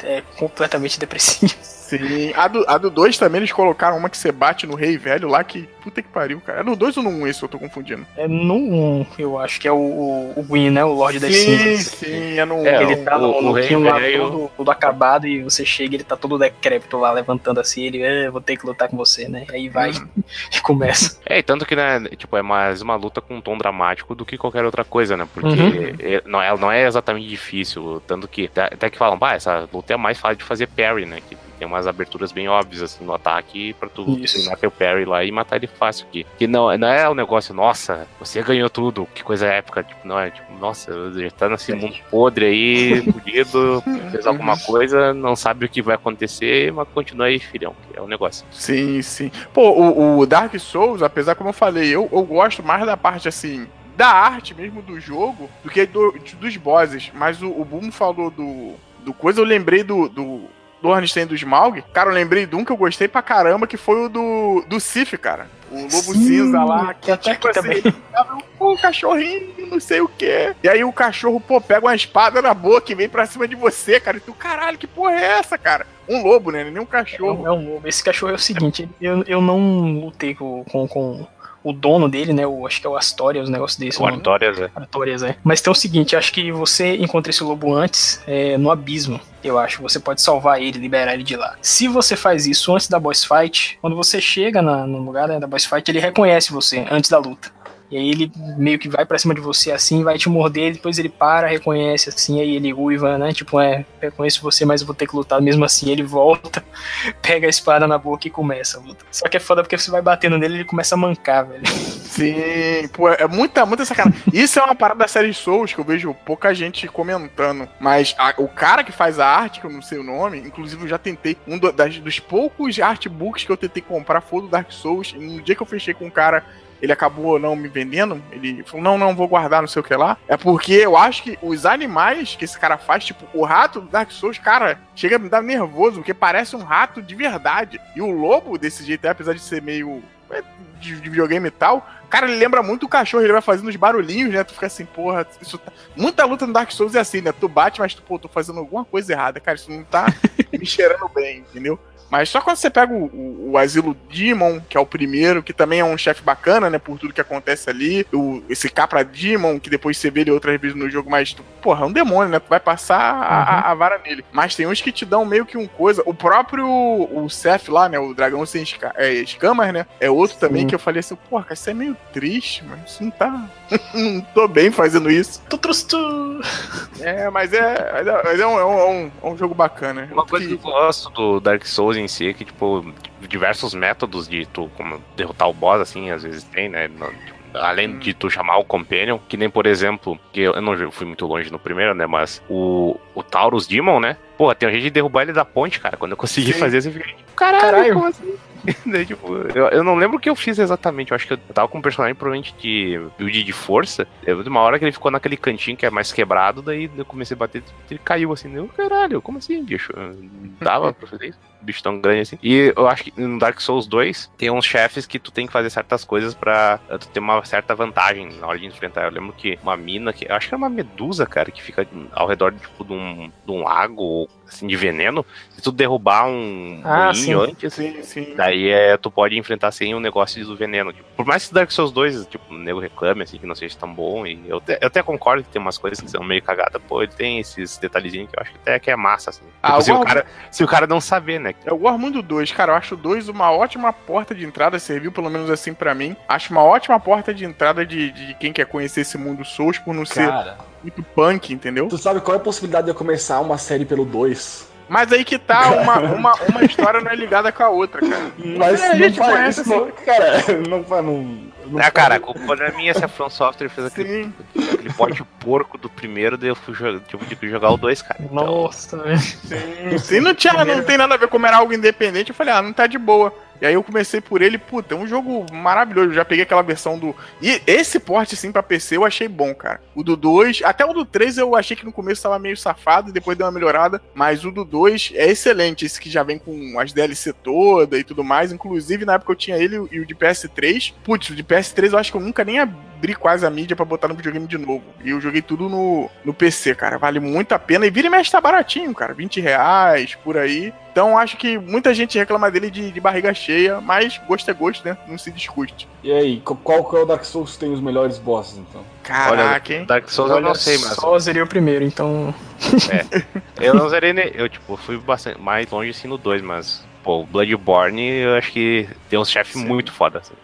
é completamente depressiva. Sim. A do, a do 2 também eles colocaram uma que você bate no rei velho lá que. Puta que pariu, cara. É no 2 ou no 1 um, esse eu tô confundindo? É no 1, eu acho que é o, o, Gwyn, né? O Lorde das sim, Cinzas. sim, é no 1. Um. É, Ele tá no, o no rei quinho lá velho- todo, todo acabado e você chega e ele tá todo decrépito lá, levantando assim, ele, "É, vou ter que lutar com você, né? Aí vai e começa. É, e tanto que, né, tipo, é mais uma luta com um tom dramático do que qualquer outra coisa, né? Porque Uhum. é- não, é, não é exatamente difícil, tanto que até- até que falam, pá, essa luta é mais fácil de fazer parry, né? Que tem umas aberturas bem óbvias, assim, no ataque pra tu Isso. treinar teu parry lá e matar ele fácil aqui. Que não, não é o negócio, nossa, você ganhou tudo, que coisa épica, tipo, não é, tipo, nossa, já tá nesse mundo podre aí, fudido, fez alguma coisa, não sabe o que vai acontecer, mas continua aí, filhão, que é o negócio. Sim, sim. Pô, o, o Dark Souls, apesar como eu falei, eu, eu gosto mais da parte assim. Da arte mesmo do jogo do que do- dos bosses. Mas o, o Boom falou do, do coisa, eu lembrei do, do, do Ornstein do Smaug. Cara, eu lembrei de um que eu gostei pra caramba, que foi o do, do Sif, cara. O Lobo Sim, Cinza lá, que até aqui também. ele tava, pô, o cachorrinho, não sei o que. E aí o cachorro, pô, pega uma espada na boca e vem pra cima de você, cara. E tu, caralho, que porra é essa, cara? Um lobo, né? Nem um É cachorro. um, é um lobo. Esse cachorro é o seguinte, eu, eu não lutei com, com, com o dono dele, né? O, acho que é o Astoria, os negócios desse. O. Artorias, é. Artorias, é. Mas tem o seguinte, acho que você encontra esse lobo antes é, no abismo. Eu acho. Você pode salvar ele, liberar ele de lá. Se você faz isso antes da boss fight, quando você chega na- no lugar né, da boss fight, ele reconhece você antes da luta. E aí ele meio que vai pra cima de você assim, vai te morder, depois ele para, reconhece assim, aí ele uiva, né? Tipo, é, reconheço você, mas eu vou ter que lutar mesmo assim. Ele volta, pega a espada na boca e começa a luta. Só que é foda porque você vai batendo nele ele começa a mancar, velho. Sim, pô, é muita, muita sacanagem. Isso é uma parada da série Souls que eu vejo pouca gente comentando. Mas a- o cara que faz a arte, que eu não sei o nome, inclusive eu já tentei, um do- das- dos poucos artbooks que eu tentei comprar foi do Dark Souls. E no dia que eu fechei com o cara, ele acabou não me vendendo. Ele falou: não, não, vou guardar, não sei o que lá. É porque eu acho que os animais que esse cara faz, tipo, o rato do Dark Souls, cara, chega a me dar nervoso, porque parece um rato de verdade. E o lobo, desse jeito, aí, apesar de ser meio. é, De, de videogame e tal, cara, ele lembra muito o cachorro, ele vai fazendo os barulhinhos, né? Tu fica assim, porra, isso tá... Muita luta no Dark Souls é assim, né? Tu bate, mas tu, pô, tô fazendo alguma coisa errada, cara, isso não tá me cheirando bem, entendeu? Mas só quando você pega o, o, o Asilo Demon, que é o primeiro, que também é um chefe bacana, né? Por tudo que acontece ali. O, esse Capra Demon, que depois você vê ele outras vezes no jogo, mas, tu, porra, é um demônio, né? Tu vai passar a, a, a vara nele. Mas tem uns que te dão meio que um coisa. O próprio o Seth lá, né? O dragão sem esca é, escamas, né? É outro também Sim. que eu falei assim, porra, isso é meio triste, mas isso não tá. tô bem fazendo isso. Tu trustu. É, mas é, mas é, mas é um, é um, é um- é jogo bacana. Uma coisa que eu gosto do Dark Souls em si é que, tipo, diversos métodos de tu como derrotar o boss, assim, às vezes tem, né? no- tipo, além de tu chamar o Companion, que nem, por exemplo, que eu não fui muito longe no primeiro, né? Mas o, o Taurus Demon, né? Porra, tem um jeito de derrubar ele da ponte, cara. Quando eu consegui Sim. fazer isso, eu fiquei tipo, caralho, Caralho. como assim? Daí, tipo, eu, eu não lembro o que eu fiz exatamente. Eu acho que eu tava com um personagem provavelmente de build de força. Eu, de uma hora que ele ficou naquele cantinho que é mais quebrado, daí eu comecei a bater, ele caiu assim. Eu, caralho, como assim, bicho? Dava pra fazer isso? Bicho tão grande assim. E eu acho que no Dark Souls 2 tem uns chefes que tu tem que fazer certas coisas pra eh, tu ter uma certa vantagem na hora de enfrentar. Eu lembro que uma mina, que eu acho que era uma medusa, cara, que fica ao redor tipo, de, um, de um lago assim, de veneno. Se tu derrubar um Ah, moinho antes, Sim, sim. Daí é, tu pode enfrentar sem o negócio do veneno. Tipo, por mais que Dark Souls 2, tipo, o nego reclame, assim, que não seja tão bom, e eu, te- eu até concordo que tem umas coisas que são meio cagadas, pô, ele tem esses detalhezinhos que eu acho que até que é massa, assim. Tipo, Ah, se, o o cara, se o cara não saber, né? Eu gosto muito do 2, cara. Eu acho o 2 uma ótima porta de entrada, serviu pelo menos assim pra mim. Acho uma ótima porta de entrada de, de quem quer conhecer esse mundo Souls por não ser Cara, muito punk, entendeu? tu sabe qual é a possibilidade de eu começar uma série pelo 2? Mas aí que tá, uma, uma, uma história não é ligada com a outra, cara. Mas É, a gente faz conhece isso, não, cara, não faz. Não, não Ah, cara, a culpa não é minha se a From Software fez aquele, aquele porte porco do primeiro, daí eu fui jogar, tive que jogar o 2, cara. Então, Nossa, velho. sim. Se não, tinha, não tem nada a ver como era algo independente, eu falei, ah, não tá de boa. E aí eu comecei por ele, puta, é um jogo maravilhoso. Eu já peguei aquela versão do. E esse porte, assim, pra PC eu achei bom, cara. O do 2, até o do 3 eu achei que no começo tava meio safado e depois deu uma melhorada. Mas o do 2 é excelente. Esse que já vem com as DLC toda e tudo mais. Inclusive, na época eu tinha ele e o de PS3. Putz, o de PS3 eu acho que eu nunca nem abri quase a mídia pra botar no videogame de novo. E eu joguei tudo no, no PC, cara. Vale muito a pena. E vira e mexe tá baratinho, cara. 20 reais, por aí. Então acho que muita gente reclama dele de, de barriga cheia, mas gosto é gosto, né? Não se discute. E aí, qu- qual que é o Dark Souls que tem os melhores bosses, então? Caraca, hein? Dark Souls eu não sei, mas Só zerei o primeiro, então. eu não zerei, ne- eu tipo, fui bastante mais longe assim no 2, mas, pô, o Bloodborne eu acho que tem uns chefes Sim. muito foda. Assim.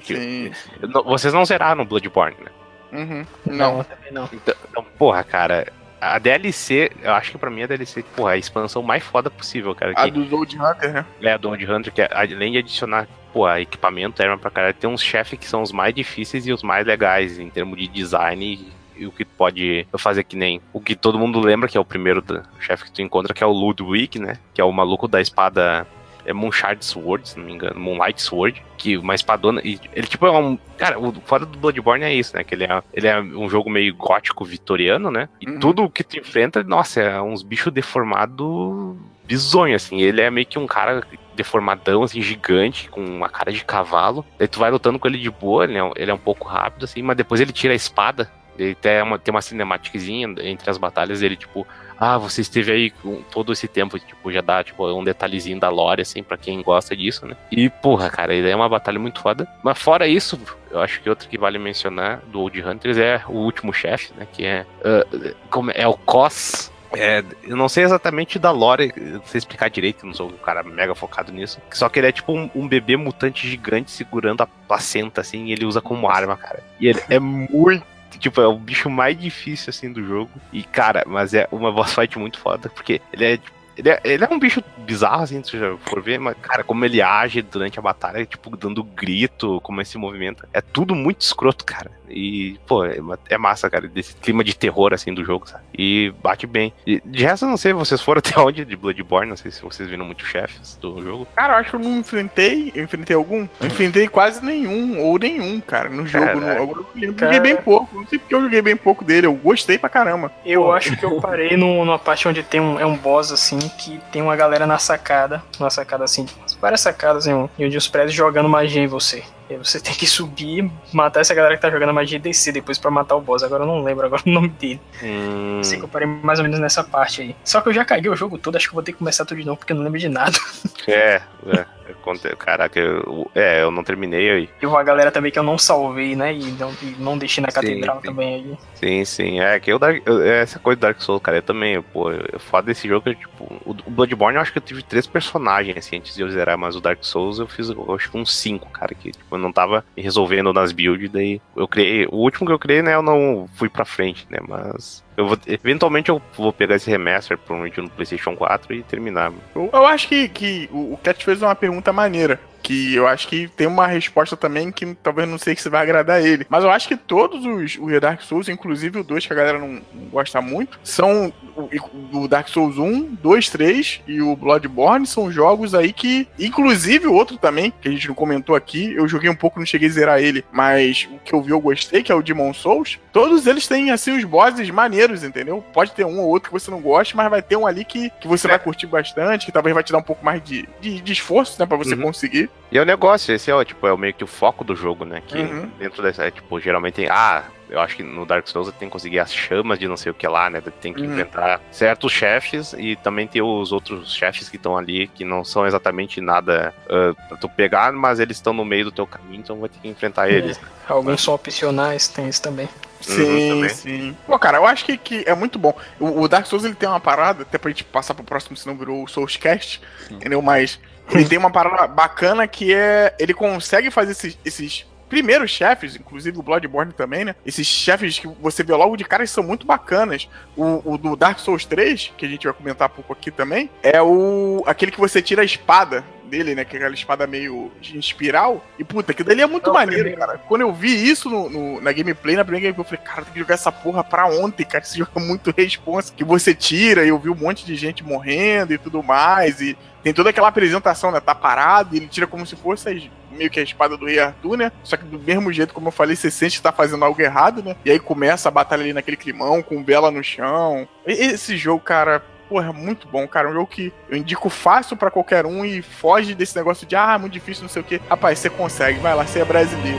Que- Sim. não- vocês não zeraram Bloodborne, né? Uhum. Não, Não. também não. Então, então, porra, cara, a DLC, eu acho que pra mim a DLC, porra, é a expansão mais foda possível, cara. A Que dos Old Hunter, né? é a do Old Hunter, que é, além de adicionar, porra, equipamento, arma pra caralho, tem uns chefes que são os mais difíceis e os mais legais em termos de design e, o que tu pode fazer que nem o que todo mundo lembra, que é o primeiro chefe que tu encontra, que é o Ludwig, né? Que é o maluco da espada é Moonshard Sword, se não me engano, Moonlight Sword, que uma espadona. E ele, tipo, é um. Cara, o foda do Bloodborne é isso, né? Que ele é, ele é um jogo meio gótico vitoriano, né? E Uhum. tudo que tu enfrenta, nossa, é uns bichos deformados bizonho, assim. Ele é meio que um cara deformadão, assim, gigante, com uma cara de cavalo. Aí tu vai lutando com ele de boa, ele é, um- ele é um pouco rápido, assim, mas depois ele tira a espada. Ele tem uma, tem uma cinemáticazinha entre as batalhas dele, tipo, ah, você esteve aí com todo esse tempo, tipo, já dá, tipo, um detalhezinho da lore, assim, pra quem gosta disso, né? E, porra, cara, ele é uma batalha muito foda. Mas fora isso, eu acho que outro que vale mencionar do Old Hunters é o último chefe, né? Que é, ah, como é o Cos. É, eu não sei exatamente da lore, não sei explicar direito, não sou um cara mega focado nisso. Só que ele é tipo um, um bebê mutante gigante segurando a placenta, assim, e ele usa como arma, cara. E ele é muito Tipo, é o bicho mais difícil, assim, do jogo. E, cara, mas é uma boss fight muito foda, porque ele é, tipo, ele é, ele é um bicho bizarro, assim, se já for ver, mas, cara, como ele age durante a batalha, tipo, dando grito, como esse movimento. É tudo muito escroto, cara. E, pô, é, é massa, cara, desse clima de terror, assim, do jogo, sabe? E bate bem. E, de resto, eu não sei, vocês foram até onde de Bloodborne, não sei se vocês viram muitos chefes do jogo. Cara, eu acho que eu não enfrentei. Eu enfrentei algum? Eu enfrentei quase nenhum, ou nenhum, cara, no jogo. No, Caraca. agora eu lembro, Cara. joguei bem pouco. Não sei porque eu joguei bem pouco dele. Eu gostei pra caramba. Eu acho que eu parei no- numa parte onde tem um, é um boss assim, que tem uma galera na sacada, na sacada assim, várias sacadas em, um, em onde os prédios jogando magia em você. E aí você tem que subir, matar essa galera que tá jogando magia e descer depois pra matar o boss. Agora eu não lembro agora o nome dele. Hum, Sei que eu parei mais ou menos nessa parte aí. Só que eu já caguei o jogo todo, acho que eu vou ter que começar tudo de novo, porque eu não lembro de nada. é, é. Eu Caraca, eu, é, eu não terminei aí. E uma galera também que eu não salvei, né? E não, e não deixei na Sim, catedral sim. também aí. Sim, sim. É que eu, eu- é essa coisa do Dark Souls, cara, eu também, pô, eu foda desse jogo, é, tipo, o, o Bloodborne eu acho que eu tive três personagens, assim, antes de eu zerar, mas o Dark Souls eu fiz, eu acho que uns cinco, cara, que, tipo, eu não tava resolvendo nas builds, daí eu criei, o último que eu criei, né, eu não fui pra frente, né, mas eu vou, eventualmente eu vou pegar esse remaster, provavelmente no Playstation 4 e terminar. Eu, eu acho que, que o, Cat fez uma pergunta maneira. Que eu acho que tem uma resposta também que talvez não sei se vai agradar ele. Mas eu acho que todos os, os Dark Souls, inclusive o 2, que a galera não, gosta muito, são o, o Dark Souls 1, 2, 3 e o Bloodborne são jogos aí que. Inclusive o outro também, que a gente não comentou aqui, eu joguei um pouco, não cheguei a zerar ele, mas o que eu vi eu gostei, que é o Demon Souls. Todos eles têm assim os bosses maneiros, entendeu? Pode ter um ou outro que você não goste, mas vai ter um ali que, que você vai curtir bastante, que talvez vai te dar um pouco mais de, de, de esforço, né, pra você Uhum. conseguir. E é o negócio, esse é, o, tipo, é o meio que o foco do jogo, né? Que Uhum. dentro dessa, é, tipo, geralmente tem. Ah, eu acho que no Dark Souls você tem que conseguir as chamas de não sei o que lá, né? Tem que Uhum. enfrentar certos chefes e também tem os outros chefes que estão ali que não são exatamente nada ah, pra tu pegar, mas eles estão no meio do teu caminho, então vai ter que enfrentar eles. Alguns são opcionais, tem isso também. Sim, também. sim. Pô, cara, eu acho que, que é muito bom. O, o Dark Souls ele tem uma parada, até pra gente passar pro próximo, senão virou o Soulscast, entendeu? Mas ele tem uma parada bacana que é. Ele consegue fazer esses, esses primeiros chefes, inclusive o Bloodborne também, né? Esses chefes que você vê logo de cara são muito bacanas. O, o do Dark Souls 3, que a gente vai comentar pouco aqui também, é o aquele que você tira a espada dele, né? Que é aquela espada meio em espiral. E puta, aquilo dali é muito É o maneiro, primeiro. cara. Quando eu vi isso no, no- na gameplay, na primeira gameplay, eu falei, cara, tem que jogar essa porra pra ontem, cara. Esse jogo é muito responsa. Que você tira, e eu vi um monte de gente morrendo e tudo mais. E tem toda aquela apresentação, né? Tá parado, e ele tira como se fosse as- meio que a espada do Rei Arthur, né? Só que do mesmo jeito, como eu falei, você sente que tá fazendo algo errado, né? E aí começa a batalha ali naquele climão, com vela no chão. E- Esse jogo, cara, porra, é muito bom, cara. Um jogo que eu indico fácil pra qualquer um e foge desse negócio de, ah, muito difícil, não sei o quê. Rapaz, você consegue, vai lá, você é brasileiro.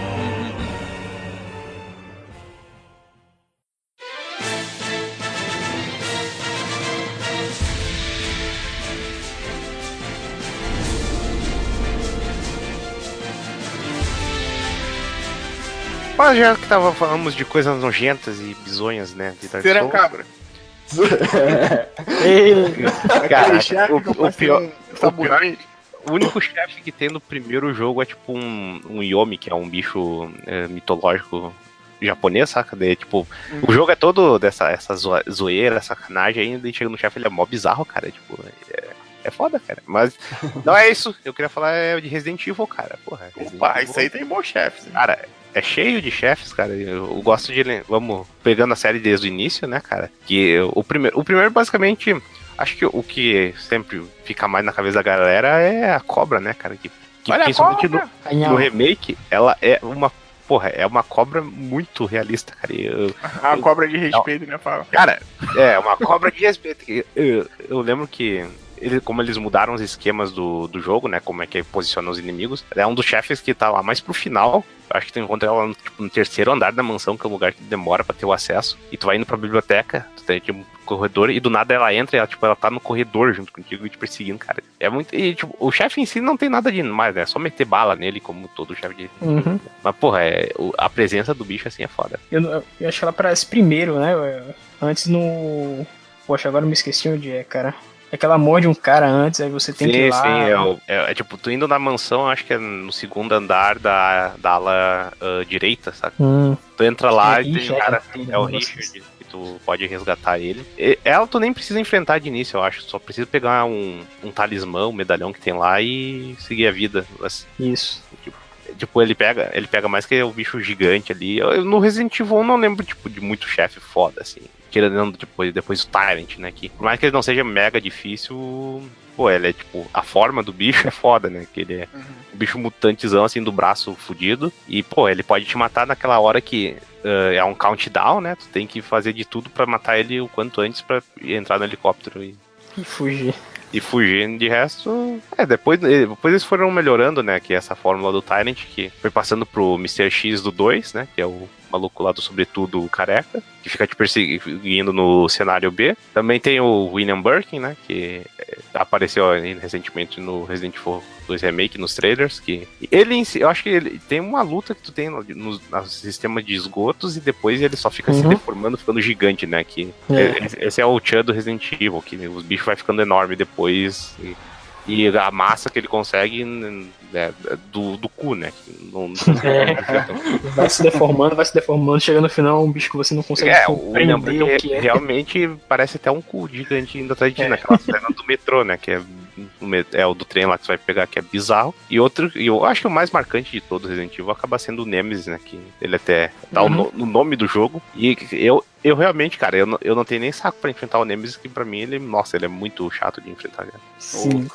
Mas já que tava, falamos de coisas nojentas e bizonhas, né? De Dark Será Souls. cabra? Cara, o- que eu o pior- sabonete. O único chefe que tem no primeiro jogo é tipo um, um Yomi, que é um bicho é, mitológico japonês, saca? Daí, tipo, o jogo é todo dessa essa zoeira, sacanagem ainda, e chega no chefe, ele é mó bizarro, cara. Tipo, é, é foda, cara. Mas não é isso. Eu queria falar é de Resident Evil, cara. Porra, Resident Opa, Evil- isso aí tem bons chefes. Cara, é cheio de chefes, cara. Eu, gosto de. Vamos pegando a série desde o início, né, cara? Que o primeiro, o primeiro basicamente. Acho que o que sempre fica mais na cabeça da galera é a cobra, né, cara? Que, que Olha a principalmente cobra. no, no remake, ela é uma. Porra, é uma cobra muito realista, cara. Eu, A cobra de respeito, né, fala. Cara, é, uma cobra de respeito. Eu, eu lembro que, ele, como eles mudaram os esquemas do, do jogo, né? Como é que posiciona os inimigos, é um dos chefes que tá lá mais pro final. Acho que tu encontra ela no, tipo, no terceiro andar da mansão, que é o lugar que demora pra ter o acesso. E tu vai indo pra biblioteca, tu tem tipo, um corredor, e do nada ela entra e ela, tipo, ela tá no corredor junto contigo e te perseguindo, cara. É muito. E, tipo, o chefe em si não tem nada de mais, né? É só meter bala nele, como todo chefe de. Uhum. Mas, porra, é, a presença do bicho assim é foda. Eu, eu acho que ela aparece primeiro, né? Antes no. Poxa, agora eu me esqueci onde é, cara. É que ela morde um cara antes, aí você tem sim, que ir lá. sim, é, o- é- é tipo, tu indo na mansão, acho que é no segundo andar da, da ala ah, direita, sabe? Hum, Tu entra lá É e tem um Richard, cara, tem é o negócio Richard, que tu pode resgatar ele. E- ela tu nem precisa enfrentar de início, eu acho, só precisa pegar um, um talismã, um medalhão que tem lá e seguir a vida. Assim, isso. Tipo, ele pega, ele pega mais que o bicho gigante ali. Eu- eu- no Resident Evil eu não lembro, tipo, de muito chefe foda, assim. Tirando depois, depois o Tyrant, né? Que, por mais que ele não seja mega difícil, pô, ele é tipo. A forma do bicho é foda, né? Que ele é um bicho mutantezão, assim, do braço fudido. E, pô, ele pode te matar naquela hora que ah, é um countdown, né? Tu tem que fazer de tudo pra matar ele o quanto antes pra entrar no helicóptero e E fugir. e fugindo de resto. É, depois, depois eles foram melhorando, né? Que essa fórmula do Tyrant, que foi passando pro Mr. X do 2, né? Que é o maluco lá do Sobretudo Careca, que fica te perseguindo no cenário B. Também tem o William Birkin, né? Que é, apareceu recentemente no Resident Evil 2 Remake, nos trailers. Que ele, eu acho que ele tem uma luta que tu tem no, no, no sistema de esgotos e depois ele só fica uhum. se deformando, ficando gigante, né? Que é. esse é o Chan do Resident Evil, que os bichos vai ficando enorme depois. E, e a massa que ele consegue né, do, do cu, né? Não, é. vai se deformando, vai se deformando, chega no final um bicho que você não consegue é, compreender o, que é. Realmente parece até um cu gigante indo atrás de é. naquela cena do metrô, né? Que é, é o do trem lá que você vai pegar, que é bizarro. E outro, e eu acho que o mais marcante de todo Resident Evil acaba sendo o Nemesis, né? Que ele até dá uhum. o no, nome do jogo. E eu, eu realmente, cara, eu não, eu não tenho nem saco pra enfrentar o Nemesis, que pra mim ele, nossa, ele é muito chato de enfrentar. Cara. Sim.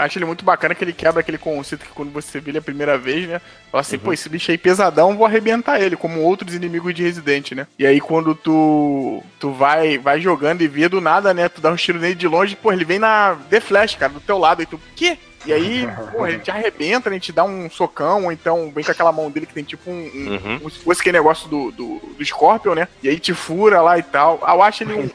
Acho ele muito bacana que ele quebra aquele conceito que quando você vê ele a primeira vez, né? Fala assim, uhum. pô, esse bicho aí pesadão, vou arrebentar ele, como outros inimigos de Resident, né? E aí quando tu tu vai vai jogando e vê do nada, né? Tu dá um tiro nele de longe, pô, ele vem na The Flash, cara, do teu lado, e tu, quê? E aí, pô, ele te arrebenta, né? Te dá um socão, ou então vem com aquela mão dele que tem tipo um. um uhum. Como se fosse aquele negócio do, do, do Scorpion, né? E aí te fura lá e tal. Ah, eu acho ele um.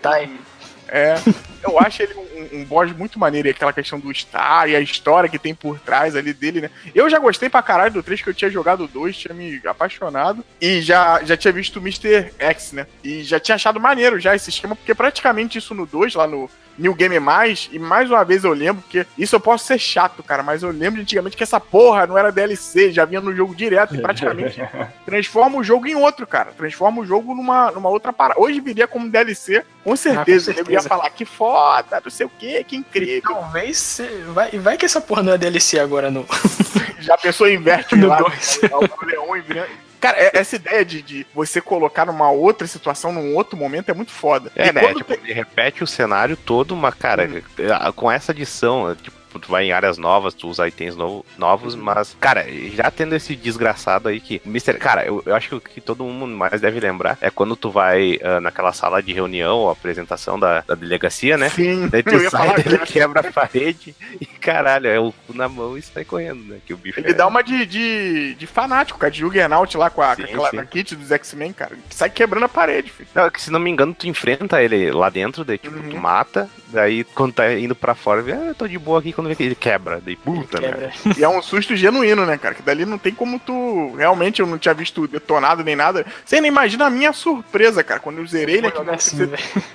É, eu acho ele um, um boss muito maneiro. E aquela questão do Star e a história que tem por trás ali dele, né? Eu já gostei pra caralho do 3, que eu tinha jogado o 2, tinha me apaixonado. E já, já tinha visto o Mr. X, né? E já tinha achado maneiro já esse esquema, porque praticamente isso no 2, lá no, New Game Mais, e mais uma vez eu lembro, porque isso eu posso ser chato, cara, mas eu lembro de antigamente que essa porra não era DLC, já vinha no jogo direto, e praticamente transforma o jogo em outro, cara. Transforma o jogo numa, numa outra parada. Hoje viria como DLC, com certeza. Ah, com certeza. Eu ia falar que foda, não sei o que, que incrível. Talvez. Vai, vai que essa porra não é DLC agora, não. já pensou em inverte no 2. O Leon Cara, é, essa ideia de, de, você colocar numa outra situação, num outro momento, é muito foda. É, e né? Tipo, tem... ele repete o cenário todo, mas, cara, hum. com essa adição, tipo, tu vai em áreas novas, tu usa itens no, novos, uhum. mas, cara, já tendo esse desgraçado aí que. Mister, cara, eu, eu acho que o que todo mundo mais deve lembrar é quando tu vai uh, naquela sala de reunião ou apresentação da, da delegacia, né? Sim, Daí tu sai dele, quebra a parede e caralho, é o cu na mão e sai correndo, né? Que o bicho Ele é... dá uma de, de, de fanático, cara, de Juggernaut lá com a, sim, com aquela, a kit dos X-Men, cara. Que sai quebrando a parede, filho. Não, que se não me engano, tu enfrenta ele lá dentro, daí tipo, uhum. tu mata, daí quando tá indo pra fora, ah, eu tô de boa aqui quando vê que ele quebra, daí puta, né? E é um susto genuíno, né, cara? Que dali não tem como tu. Realmente eu não tinha visto detonado nem nada. Você nem imagina a minha surpresa, cara, quando eu zerei ele aqui no, assim,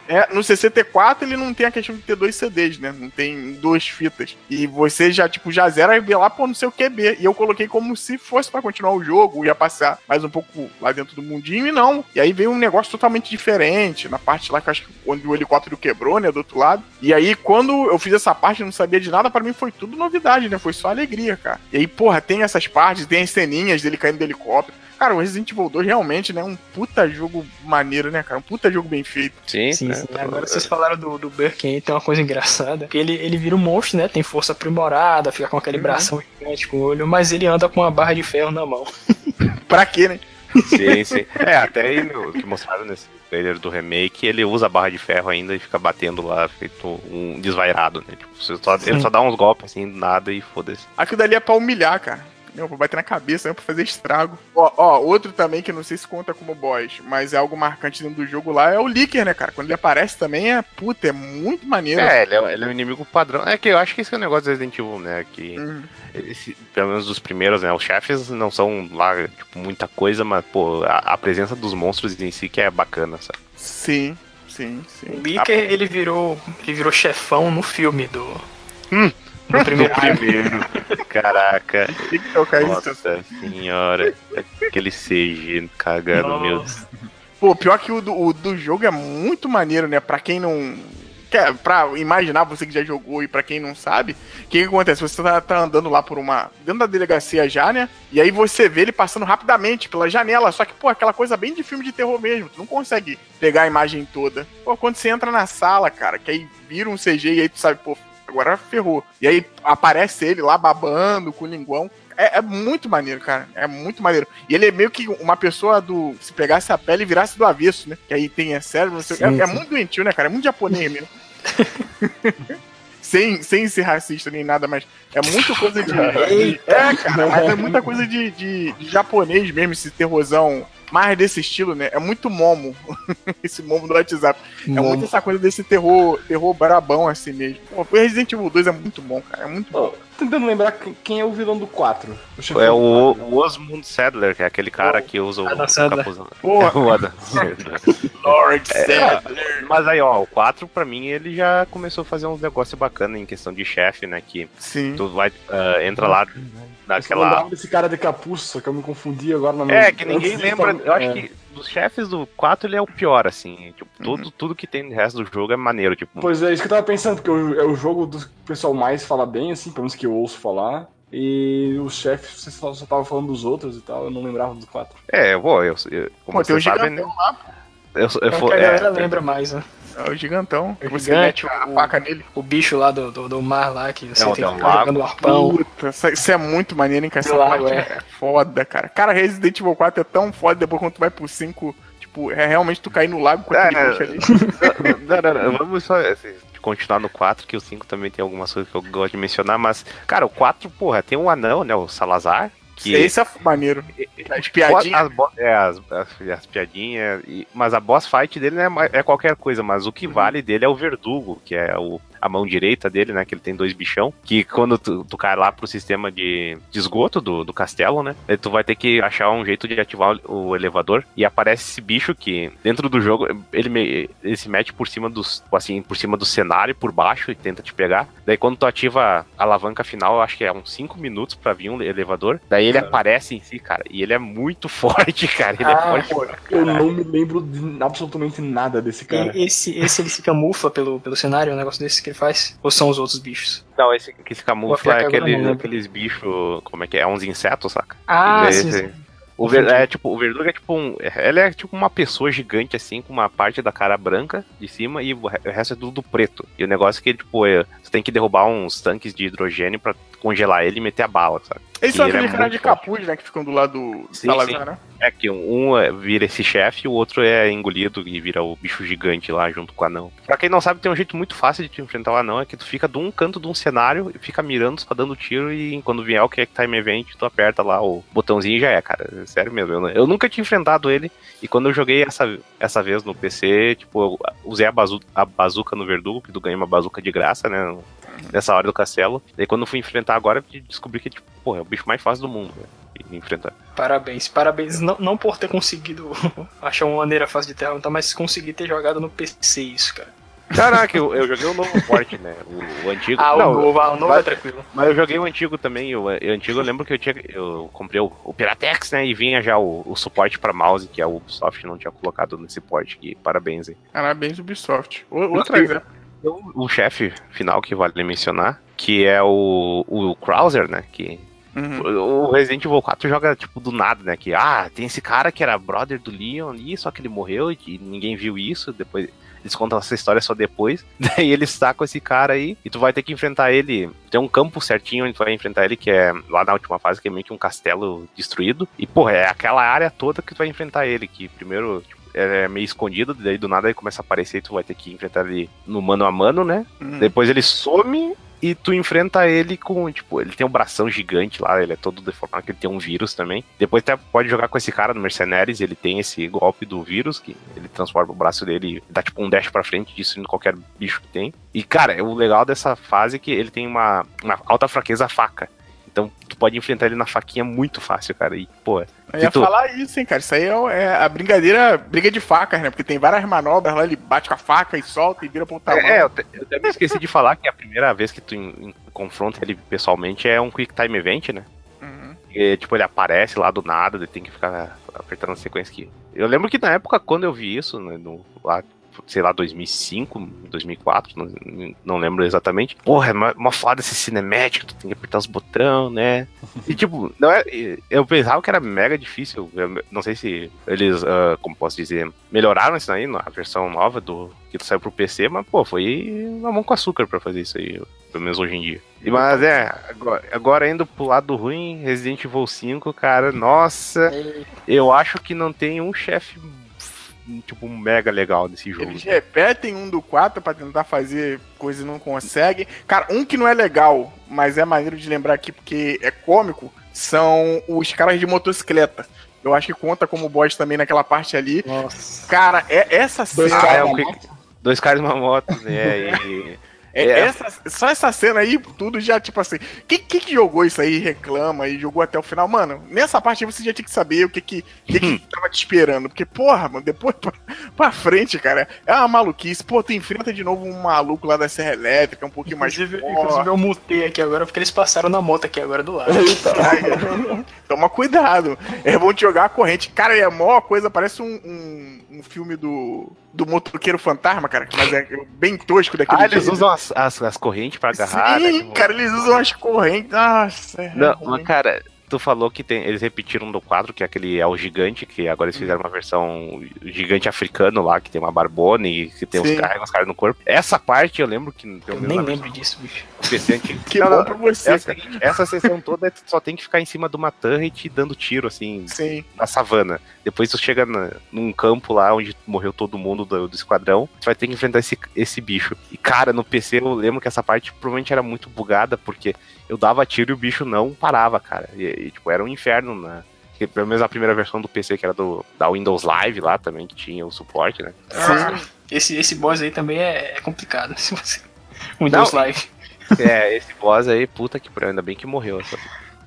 é, no 64 ele não tem a questão de ter dois CDs, né? Não tem duas fitas. E você já, tipo, já zera e vê lá, pô, no seu QB. E eu coloquei como se fosse para continuar o jogo, ia passar mais um pouco lá dentro do mundinho e não. E aí veio um negócio totalmente diferente, na parte lá que eu acho que onde o helicóptero quebrou, né, do outro lado. E aí, quando eu fiz essa parte, não sabia de nada, para mim foi tudo novidade, né? Foi só alegria, cara. E aí, porra, tem essas partes, tem as ceninhas dele caindo do helicóptero. Cara, o Resident Evil 2 realmente, né, um puta jogo maneiro, né, cara? Um puta jogo bem feito. Sim, sim. sim. Agora vocês falaram do, do Birkin, tem uma coisa engraçada. Que ele, ele vira um monstro, né? Tem força aprimorada, fica com aquele uhum. bração gigante com o olho, mas ele anda com uma barra de ferro na mão. pra quê, né? Sim, sim. É, até aí no, que mostraram nesse trailer do remake, ele usa a barra de ferro ainda e fica batendo lá, feito um desvairado, né? Tipo, só, ele só dá uns golpes assim, nada e foda-se. Aquilo dali é pra humilhar, cara. Não, pra bater na cabeça, não pra fazer estrago. Ó, ó, outro também que não sei se conta como boss, mas é algo marcante dentro do jogo lá, é o Licker, né, cara? Quando ele aparece também é, puta, é muito maneiro. É, ele é, ele é um inimigo padrão. É que eu acho que esse é o negócio do Resident Evil, né? Que, uhum. esse, pelo menos dos primeiros, né? Os chefes não são lá, tipo, muita coisa, mas, pô, a, a presença dos monstros em si que é bacana, sabe? Sim, sim, sim. O Licker, a... ele virou, ele virou chefão no filme do... Hum. No primeiro. No primeiro. Caraca. Nossa senhora. Aquele CG cagado, meu Deus. Pô, pior que o do, o do jogo é muito maneiro, né? Pra quem não. Quer, pra imaginar, você que já jogou e pra quem não sabe, o que, que, acontece? Você tá, tá, andando lá por uma. dentro da delegacia já, né? E aí você vê ele passando rapidamente pela janela. Só que, pô, aquela coisa bem de filme de terror mesmo. Tu não consegue pegar a imagem toda. Pô, quando você entra na sala, cara, que aí vira um CG e aí tu sabe, pô, agora ferrou. E aí aparece ele lá babando com o linguão. É, é, muito maneiro, cara. É muito maneiro. E ele é meio que uma pessoa do. Se pegasse a pele e virasse do avesso, né? Que aí tem é cérebro. Sim, é, é, muito doentio, né, cara? É muito japonês mesmo. sem, sem ser racista nem nada, mas é muita coisa de. é, cara, mas é muita coisa de, de, de japonês mesmo, esse terrorzão mais desse estilo, né? É muito momo. esse momo do WhatsApp. É Momo. muito essa coisa desse terror, terror brabão assim mesmo. Pô, o Resident Evil 2 é muito bom, cara. É muito bom. Tô tentando lembrar quem- é o vilão do 4. O chefão É o, o Osmond Sadler, que é aquele cara que usa o, Adam o Sandler. capuzão. Porra. o Adam Sandler. Lord É, Sadler. Mas aí, ó, o 4 pra mim ele já começou a fazer uns negócios bacanas em questão de chefe, né? Que Sim. tu vai, ah, entra lá Eu só naquela. lembrava desse cara de capuz, só que eu me confundi agora na É, minha- que ninguém lembra. Eu acho é. que dos chefes do 4 ele é o pior, assim. Tipo, Uhum. tudo, tudo que tem no resto do jogo é maneiro, tipo. Pois é, isso que eu tava pensando, porque o- é o jogo do que o pessoal mais fala bem, assim, pelo menos que eu ouço falar. E os chefes, você só, só tava falando dos outros e tal, eu não lembrava dos quatro. É, eu vou, eu, eu como Pô, tem o você sabe, né? lá, Eu, eu, É que a é, galera lembra mais, né? É o gigantão. O você gigante, mete a o- faca nele. O bicho lá do, do, do mar lá, que você Não, tem que um ficar jogando o arpão. Puta, isso isso é muito maneiro, hein, cara? Essa lago, parte é. é foda, cara. Cara, Resident Evil 4 é tão foda depois quando tu vai pro 5. Tipo, é realmente tu cair no lago com aquele É, bicho ali. Não, não, não, vamos só assim, continuar no 4, que o 5 também tem algumas coisas que eu gosto de mencionar, mas, cara, o 4, porra, tem um anão, né, o Salazar, que... Esse é maneiro. As piadinhas. As, é, as, as, as piadinhas, e- mas a boss fight dele é, é qualquer coisa, mas o que Uhum. vale dele é o verdugo, que é o, a mão direita dele, né? Que ele tem dois bichão. Que quando tu, tu cai lá pro sistema de, de esgoto do, do castelo, né? aí Tu vai ter que achar um jeito de ativar o, o elevador. E aparece esse bicho que, dentro do jogo, ele, me- ele se mete por cima dos. Assim, por cima do cenário, por baixo, e tenta te pegar. Daí quando tu ativa a alavanca final, eu acho que é uns 5 minutos pra vir um elevador. Daí ele aparece em si, cara. E ele é muito forte, cara. Ele é Ah, forte pô, eu não me lembro de absolutamente nada desse cara. E esse, esse ele se camufla pelo, pelo cenário, um negócio desse que ele faz? Ou são os outros bichos? Não, esse que se camufla é aquele, aqueles bichos. Como é que é? É uns insetos, saca? Ah, Esse- sim, sim. O, ver, é, tipo, o Verdugo é tipo um. Ele é tipo uma pessoa gigante, assim, com uma parte da cara branca de cima e o re- o resto é tudo preto. E o negócio é que, tipo, é, você tem que derrubar uns tanques de hidrogênio pra congelar ele e meter a bala, sabe? Eles são E ele aquele é cara muito de forte. capuz, né? Que ficam do lado do Sim, Salazar, sim. né? É que um é- vira esse chefe e o outro é engolido e vira o bicho gigante lá junto com o anão. Pra quem não sabe, tem um jeito muito fácil de te enfrentar o anão, é que tu fica de um canto de um cenário e fica mirando, só dando tiro e quando vier o Quick Time Event, tu aperta lá o botãozinho e já é, cara. Sério mesmo. Eu, eu nunca tinha enfrentado ele e quando eu joguei essa, essa vez no PC, tipo, eu usei a, bazu a bazuca no Verdugo, que tu ganha uma bazuca de graça, né? Nessa hora do castelo. Daí quando eu fui enfrentar agora, eu descobri que, tipo, pô, é o bicho mais fácil do mundo, né? Enfrentar. Parabéns, parabéns. Não, não por ter conseguido achar uma maneira fácil de derrotar, mas conseguir ter jogado no PC isso, cara. Caraca, eu, eu joguei o novo porte, né? O, o antigo. Ah, não, o novo, ah, o novo vai- é tranquilo. Mas eu joguei o antigo também. O, o antigo eu lembro que eu tinha. Eu comprei o, o Piratex, né? E vinha já o, o suporte pra mouse, que a Ubisoft não tinha colocado nesse porte aqui. Parabéns aí. Parabéns, Ubisoft. O- Outra exemplo. O, o chefe final que vale mencionar, que é o, o Krauser, né? Que Uhum. o Resident Evil 4 joga, tipo, do nada, né? Que, ah, tem esse cara que era brother do Leon ali, só que ele morreu e ninguém viu isso. Depois eles contam essa história só depois. Daí eles sacam esse cara aí e tu vai ter que enfrentar ele. Tem um campo certinho onde tu vai enfrentar ele, que é lá na última fase, que é meio que um castelo destruído. E, porra, é aquela área toda que tu vai enfrentar ele. Que primeiro. tipo, é meio escondido, daí do nada ele começa a aparecer e tu vai ter que enfrentar ele no mano a mano, né? Uhum. Depois ele some e tu enfrenta ele com, tipo, ele tem um bração gigante lá, ele é todo deformado, que ele tem um vírus também. Depois tu pode jogar com esse cara no Mercenaries, ele tem esse golpe do vírus, que ele transforma o braço dele e dá tipo um dash pra frente, destruindo qualquer bicho que tem. E, cara, o legal dessa fase é que ele tem uma, uma alta fraqueza à faca. Então tu pode enfrentar ele na faquinha muito fácil, cara. E, pô, Eu ia tu- falar isso, hein, cara. Isso aí é, é a brincadeira, briga de facas, né? Porque tem várias manobras lá, ele bate com a faca e solta e vira pro tamanho. É, eu, te- eu até me esqueci de falar que a primeira vez que tu en- en- confronta ele pessoalmente é um Quick Time Event, né? Uhum. E, tipo, ele aparece lá do nada, ele tem que ficar apertando a sequência aqui. Eu lembro que na época, quando eu vi isso, né, no, lá, sei lá, 2005, 2004, não, não lembro exatamente. Porra, é uma, uma foda esse cinemático, tu tem que apertar os botões, né? E, tipo, não é, eu pensava que era mega difícil. Eu não sei se eles, ah, como posso dizer, melhoraram isso aí na versão nova do que saiu pro PC, mas, pô, foi uma mão com açúcar pra fazer isso aí, pelo menos hoje em dia. E, Mas é, agora, agora indo pro lado ruim, Resident Evil 5, cara, nossa, eu acho que não tem um chefe tipo, mega legal desse jogo. Eles repetem um do 4 pra tentar fazer coisa e não conseguem. Cara, um que não é legal, mas é maneiro de lembrar aqui porque é cômico, são os caras de motocicleta. Eu acho que conta como boss também naquela parte ali. Nossa. Cara, é essa Dois cena. caras é o que- moto. Dois caras numa moto, né? E, É, É. essa, só essa cena aí, tudo já, tipo assim. Quem que, que jogou isso aí, reclama e jogou até o final? Mano, nessa parte aí você já tinha que saber o que que, que, que tava te esperando. Porque, porra, mano, depois pra, pra frente, cara, é uma maluquice. Pô, tu enfrenta de novo um maluco lá da Serra Elétrica, um pouquinho mais Inclusive, forte. inclusive eu mutei aqui agora porque eles passaram na moto aqui agora do lado. Toma cuidado. É bom te jogar a corrente. Cara, é a maior coisa, parece um, um, um filme do, do motoqueiro fantasma, cara. Mas é bem tosco daquele ah, eles jeito. usam as, as, as correntes pra agarrar, né? Sim, tipo- cara, eles usam as correntes. Nossa, é Não, ruim. mas cara, tu falou que tem, eles repetiram do quadro, que é aquele é o gigante, que agora eles fizeram uma versão gigante africano lá, que tem uma barbona e que tem uns Sim. carrega os caras no corpo. Essa parte eu lembro que Eu nem lembro disso, bicho. Que Não, bom não, pra você, seguinte, essa sessão toda é tu só tem que ficar em cima de uma turret dando tiro, assim, Sim. na savana. Depois tu chega na- num campo lá onde morreu todo mundo do, do esquadrão, tu vai ter que enfrentar esse, esse bicho. E cara, no PC eu lembro que essa parte provavelmente era muito bugada, porque eu dava tiro e o bicho não parava, cara. E, e, tipo, era um inferno na. que Pelo menos a primeira versão do PC, que era do, da Windows Live lá também, que tinha o suporte, né? Sim. Esse, esse boss aí também é, é complicado. Se você... Windows Não, Live. É, esse boss aí, puta que pariu, ainda bem que morreu. Essa...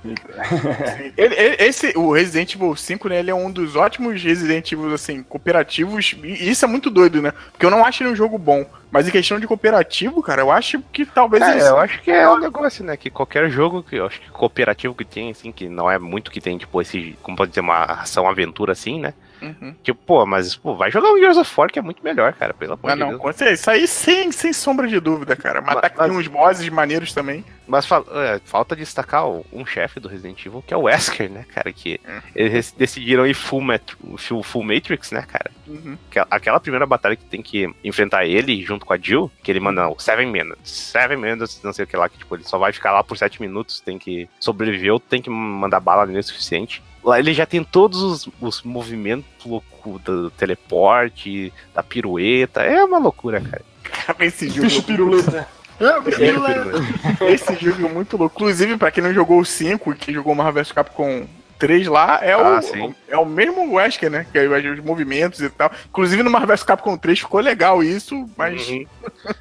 Ele, ele- esse, o Resident Evil 5, né, ele é um dos ótimos Resident Evil, assim, cooperativos, e isso é muito doido, né? Porque eu não acho ele um jogo bom, mas em questão de cooperativo, cara, eu acho que talvez É, eu acho que é um negócio, né? Que qualquer jogo que eu acho que cooperativo que tem, assim, que não é muito que tem, tipo, esse, como pode dizer, uma ação aventura assim, né? Uhum. Tipo, pô, mas pô, vai jogar o Gears of War que é muito melhor, cara, pelo amor Ah, de não, Deus. isso aí sem, sem sombra de dúvida, cara. Matar Mas- tem uns bosses maneiros também. Mas é, falta destacar um chefe do Resident Evil, que é o Wesker, né, cara? Que Hum. eles decidiram ir full, Mat- full, full Matrix, né, cara? Uhum. Aquela- Aquela primeira batalha que tem que enfrentar ele junto com a Jill, que ele manda o 7 minutes, 7 minutes, não sei o que lá, que tipo, ele só vai ficar lá por 7 minutos, tem que sobreviver ou tem que mandar bala nele o suficiente. Lá ele já tem todos os, os movimentos loucos do teleporte, da pirueta, é uma loucura, cara. Cara, esse jogo, Bicho piruleta. esse jogo é muito louco. Inclusive, pra quem não jogou o 5 e que jogou Marvel vs Capcom 3 lá, é, Ah, o, sim. é o mesmo Wesker, né? Que é os movimentos e tal. Inclusive no Marvel vs Capcom 3 ficou legal isso, mas. Uhum.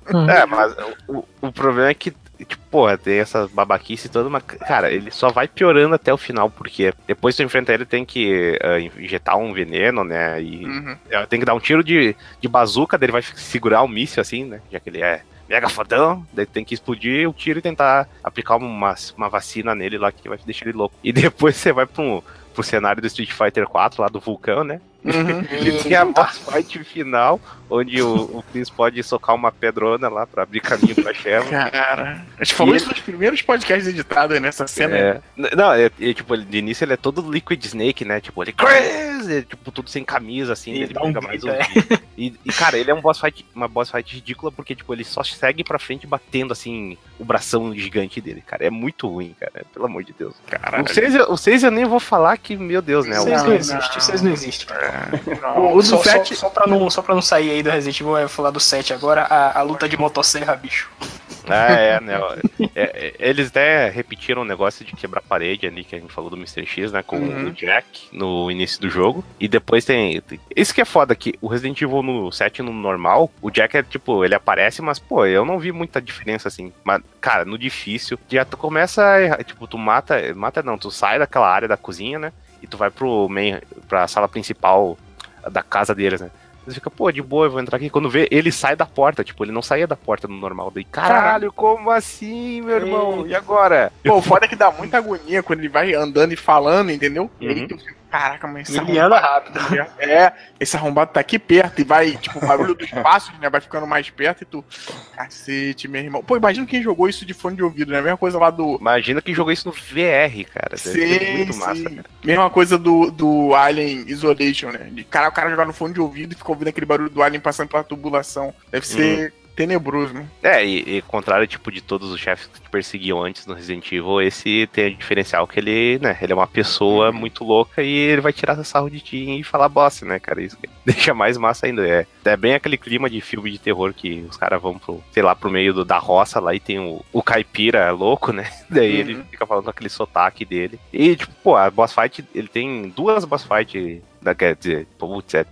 É, mas o, o problema é que, tipo, porra, tem essa babaquice toda, mas, cara, ele só vai piorando até o final, porque depois que tu enfrenta ele, tem que ah, injetar um veneno, né? E Uhum. eh, tem que dar um tiro de, de bazuca, daí ele vai segurar o míssil assim, né? Já que ele é mega fodão, daí tem que explodir o tiro e tentar aplicar uma, uma vacina nele lá que vai deixar ele louco. E depois você vai pro, pro cenário do Street Fighter 4 lá do vulcão, né? Uhum. E tem a boss fight final, onde o, o Chris pode socar uma pedrona lá pra abrir caminho pra Sheva. Cara, a gente falou E isso nos primeiros podcasts editados nessa cena. É. Não, é, é, tipo, de início ele é todo Liquid Snake, né? Tipo, ele Chris! É, tipo, tudo sem camisa, assim, E ele dá um pega mais um. E, e, cara, ele é um boss fight, uma boss fight ridícula, porque, tipo, ele só segue pra frente batendo, assim, o bração gigante dele, cara. É muito ruim, cara. Pelo amor de Deus. Caralho. O 6, eu- o 6 eu nem vou falar que, meu Deus, né? o- Vocês não não, existem, vocês não existem. Não, o do Só, só, 7. só, pra não, só pra não sair aí do Resident Evil, vou falar do 7 agora, a, a luta de motosserra, bicho. Ah, é, né? É, é, eles até repetiram o negócio de quebrar parede ali que a gente falou do Mr. X, né? Com Uhum. o Jack no início do jogo. E depois tem. tem- Isso que é foda, que o Resident Evil no 7 no normal, o Jack é tipo, ele aparece, mas, pô, eu não vi muita diferença assim. Mas, cara, no difícil, já tu começa a errar, tipo, tu mata. Mata não, tu sai daquela área da cozinha, né? E tu vai pro main, pra sala principal da casa deles, né? Você fica, pô, de boa, eu vou entrar aqui. Quando vê, ele sai da porta. Tipo, ele não saía da porta no normal. Daí, caralho, como assim, meu irmão? E agora? Pô, o foda é que dá muita agonia quando ele vai andando e falando, entendeu? Uhum. tu fica, caraca, mas esse Ele anda rápido. É, esse arrombado tá aqui perto e vai, tipo, o barulho dos passos, né? Vai ficando mais perto e tu. Cacete, meu irmão. Pô, imagina quem jogou isso de fone de ouvido, né? Mesma coisa lá do. Imagina que jogou isso no VR, cara. Sim, muito massa, sim. cara. Mesma coisa do, do Alien Isolation, né? De cara, o cara jogar no fone de ouvido e fica ouvindo aquele barulho do Alien passando pela tubulação. Deve ser tenebroso, né? É, e, e contrário, tipo, de todos os chefes que te perseguiam antes no Resident Evil, esse tem o diferencial que ele, né, ele é uma pessoa muito louca e ele vai tirar sarro de ti e falar bosta, né, cara? Isso que deixa mais massa ainda. É, é bem aquele clima de filme de terror que os caras vão pro, sei lá, pro meio do, da roça lá e tem o, o caipira louco, né? Daí ele fica falando aquele sotaque dele. E, tipo, pô, a boss fight, ele tem duas boss fight, da, quer dizer, putz, é,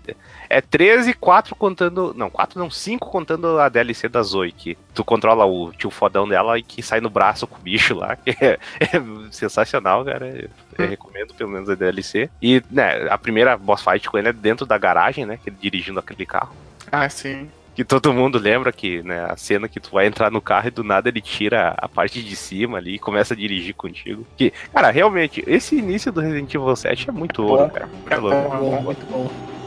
é 13, 4 contando. Não, 4 não, 5 contando a DLC da Zoe, que tu controla o tio fodão dela e que sai no braço com o bicho lá, que é, é sensacional, cara. Eu, eu recomendo pelo menos a DLC. E, né, a primeira boss fight com ele é dentro da garagem, né? Que ele dirigindo aquele carro. Ah, sim. Que todo mundo lembra que, né, a cena que tu vai entrar no carro e do nada ele tira a parte de cima ali e começa a dirigir contigo. Que, cara, realmente, esse início do Resident Evil 7 é muito ouro, cara. É louco. Bom, muito bom. Bom,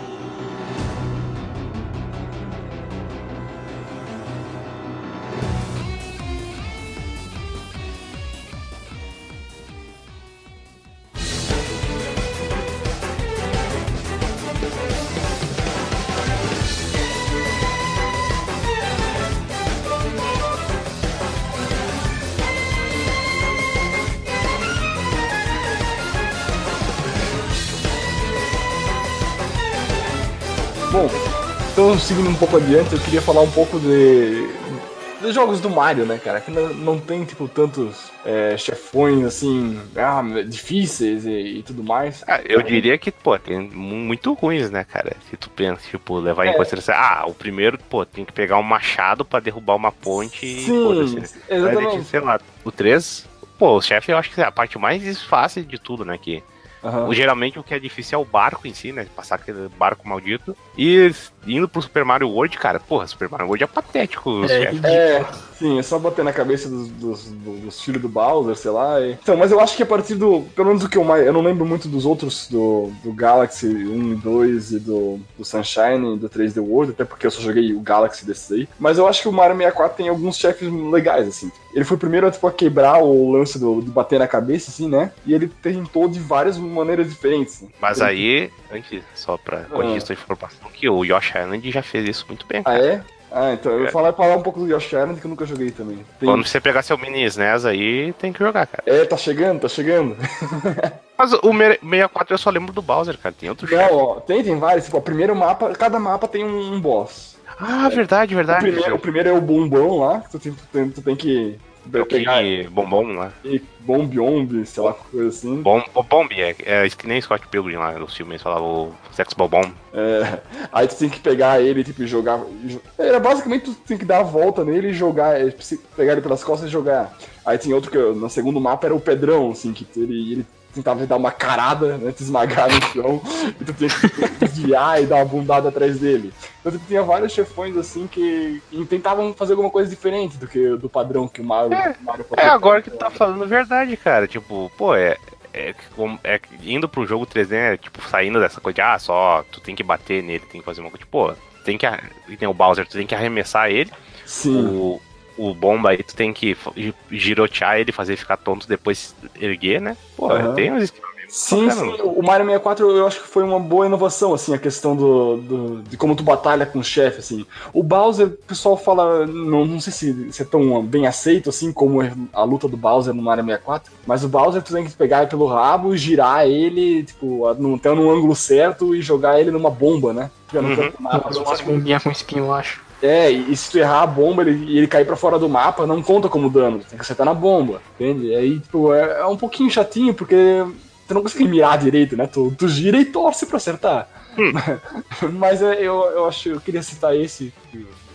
então seguindo um pouco adiante, eu queria falar um pouco de dos jogos do Mario, né, cara? Que não, não tem, tipo, tantos é, chefões, assim, ah, difíceis e, e tudo mais. Ah, eu diria que, pô, tem mu- muito ruins, né, cara? Se tu pensa, tipo, levar em É. consideração. Ah, o primeiro, pô, tem que pegar um machado pra derrubar uma ponte e Sim, foda-se. Aí, exatamente. sei lá, o 3, pô, o chefe eu acho que é a parte mais fácil de tudo, né? Que O- geralmente o que é difícil é o barco em si, né? Passar aquele barco maldito. E indo pro Super Mario World, cara, porra, Super Mario World é patético os É, chefes. É, sim, é só bater na cabeça dos, dos, dos- filhos do Bowser, sei lá. e- Então, mas eu acho que a partir do. Pelo menos o que eu mais. Eu não lembro muito dos outros, do, do Galaxy 1 e 2 e do, do Sunshine e do 3D World, até porque eu só joguei o Galaxy desses aí. Mas eu acho que o Mario 64 tem alguns chefes legais, assim. Ele foi o primeiro tipo, a quebrar o lance do, de bater na cabeça, assim, né? E ele tentou de várias maneiras diferentes. assim. Mas Ele- aí, antes, só pra corrigir essa informação, que o Yoshi Island já fez isso muito bem. Ah, é? Ah, então eu vou falar, falar um pouco do Yoshi Island que eu nunca joguei também. Tem- Quando você pegar seu mini SNES aí, tem que jogar, cara. É, tá chegando, tá chegando. Mas o me- 64 eu só lembro do Bowser, cara. Tem outro. Não, ó, tem, tem vários. Tipo, o primeiro mapa, cada mapa tem um, boss. Ah, verdade, O verdade. primeiro, o primeiro é o bombom lá, que tu tem, tu tem, tu tem que Pegar King Bombom lá. e sei lá, coisa assim. Bom, Bomb, é, é que nem Scott Pilgrim lá no filme, eles falavam o Sex Bombom. É, aí tu tem que pegar ele, tipo, jogar. jo- Era basicamente tu tem que dar a volta nele e jogar, é, pegar ele pelas costas e jogar. Aí tem outro que eu- no segundo mapa era o Pedrão, assim, que ele, ele tentava dar uma carada, né? Te esmagar no chão, e tu tinha que desviar e dar uma bundada atrás dele. Então tu tinha vários chefões assim que tentavam fazer alguma coisa diferente do que do padrão que o Mario. o Mario É agora que tu tá falando verdade, cara. Tipo, pô, é. É, é indo pro jogo 3D, né, tipo, saindo dessa coisa de, ah, só tu tem que bater nele, tem que fazer uma coisa. Tipo, pô, tem que. tem o Bowser, tu tem que arremessar ele. Sim. O, o bomba aí, tu tem que girotear ele, fazer ele ficar tonto, depois erguer, né? Pô, Aham. tem uns Sim, sim, o Mario 64 eu acho que foi uma boa inovação, assim, a questão do, do- de como tu batalha com o chefe, assim. O Bowser, o pessoal fala, não, não sei se, se é tão bem aceito, assim, como é a luta do Bowser no Mario 64, mas o Bowser tu tem que pegar ele pelo rabo, girar ele, tipo, até num ângulo certo e jogar ele numa bomba, né? No Uhum. mapa. Fazer umas bombinhas com espinho, eu acho. É, e, se tu errar a bomba ele- e ele cair pra fora do mapa, não conta como dano, tem que acertar na bomba, entende? Aí, tipo, é, é um pouquinho chatinho, porque tu não consegue mirar direito, né? Tu, tu gira e torce pra acertar. Mas é, eu, eu acho, eu queria citar esse,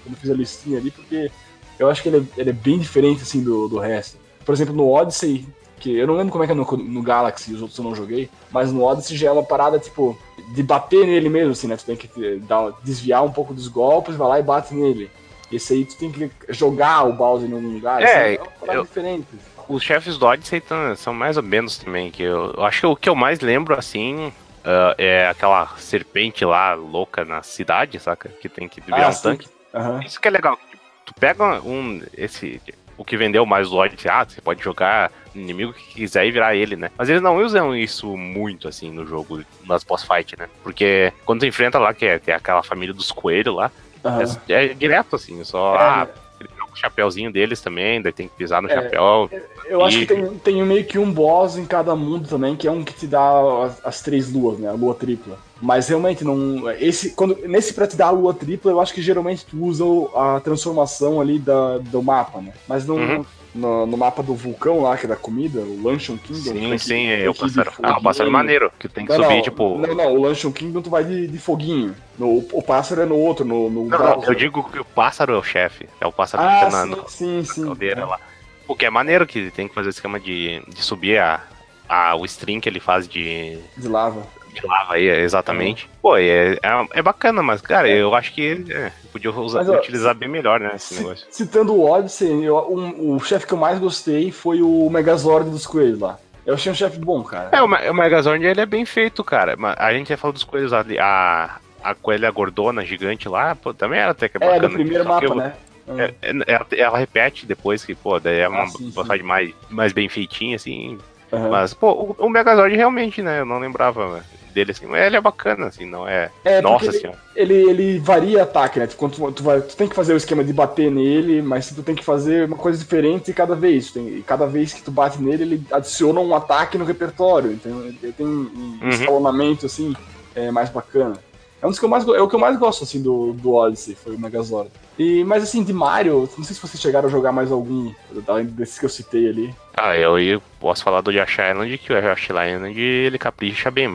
quando fiz a listinha ali, porque eu acho que ele é, ele é bem diferente, assim, do, do resto. Por exemplo, no Odyssey, que eu não lembro como é que é no, no Galaxy, os outros eu não joguei, mas no Odyssey já é uma parada, tipo, de bater nele mesmo, assim, né? Tu tem que eh, dar, desviar um pouco dos golpes, vai lá e bate nele. Esse aí tu tem que jogar o Bowser em algum lugar, É, assim, uma parada eu- diferente. Os chefes do Odyssey são mais ou menos também, que eu, eu acho que o que eu mais lembro, assim, ah, é aquela serpente lá, louca na cidade, saca? Que tem que virar Ah, um sim. tanque. Aham. Isso que é legal. Tu pega um, esse, o que vendeu mais o Odyssey, ah, você pode jogar inimigo que quiser e virar ele, né? Mas eles não usam isso muito, assim, no jogo, nas boss fight, né? Porque quando tu enfrenta lá, que é, que é aquela família dos coelhos lá, Aham. É, é direto, assim, só. É, ah, ele joga o chapéuzinho deles também, daí tem que pisar no É, chapéu. Eu acho E- que tem, tem meio que um boss em cada mundo também, que é um que te dá as, as três luas, né? A lua tripla. Mas realmente não. Esse, quando, nesse pra te dar a lua tripla, eu acho que geralmente tu usa a transformação ali da, do mapa, né? Mas no, Uhum. No, no mapa do vulcão lá, que é da comida, o Luncheon Kingdom. Sim, que- sim, tem é o que pássaro. Ah, o pássaro é maneiro, que tem que Não, subir, não, tipo. Não, não, o Luncheon Kingdom tu vai de, de foguinho. No, o pássaro é no outro, no. no Não, não, eu digo que o pássaro é o chefe. É o pássaro que Ah, fica na, sim, na sim, sim. caldeira É. lá. Porque é maneiro que tem que fazer o esquema de, de subir a, a, o string que ele faz de, De lava. De lava aí, exatamente. Pô, é, é, é bacana, mas, cara, eu acho que é, podia usar- Mas, ó, utilizar bem melhor, né, esse Ci- negócio. Citando o Odyssey, eu- um- o chefe que eu mais gostei foi o Megazord dos coelhos lá. Eu achei um chefe bom, cara. É, o, o Megazord, ele é bem feito, cara. Mas a gente já falou dos coelhos ali, a, a coelha gordona gigante lá, pô, também era até que É, bacana. do primeiro mapa, eu- né? É, é, ela, ela repete depois que, pô, daí é uma Ah, sim, sim. passagem mais, mais bem feitinha, assim. Aham. Mas, pô, o, o Megazord realmente, né? Eu não lembrava dele assim. Mas ele é bacana, assim, não é. É, Nossa porque senhora. ele, ele varia ataque, né? Quando tu, tu, vai, tu tem que fazer o esquema de bater nele, mas tu tem que fazer uma coisa diferente cada vez. Tem, e cada vez que tu bate nele, ele adiciona um ataque no repertório. Então ele tem um Uhum. escalonamento, assim, é, mais bacana. É um dos que eu mais, é o que eu mais gosto, assim, do, do Odyssey, foi o Megazord. E, mas assim, de Mario, não sei se vocês chegaram a jogar mais algum, além desses que eu citei ali. Ah, eu, eu posso falar do Yoshi Island, que o Yoshi Island ele capricha bem,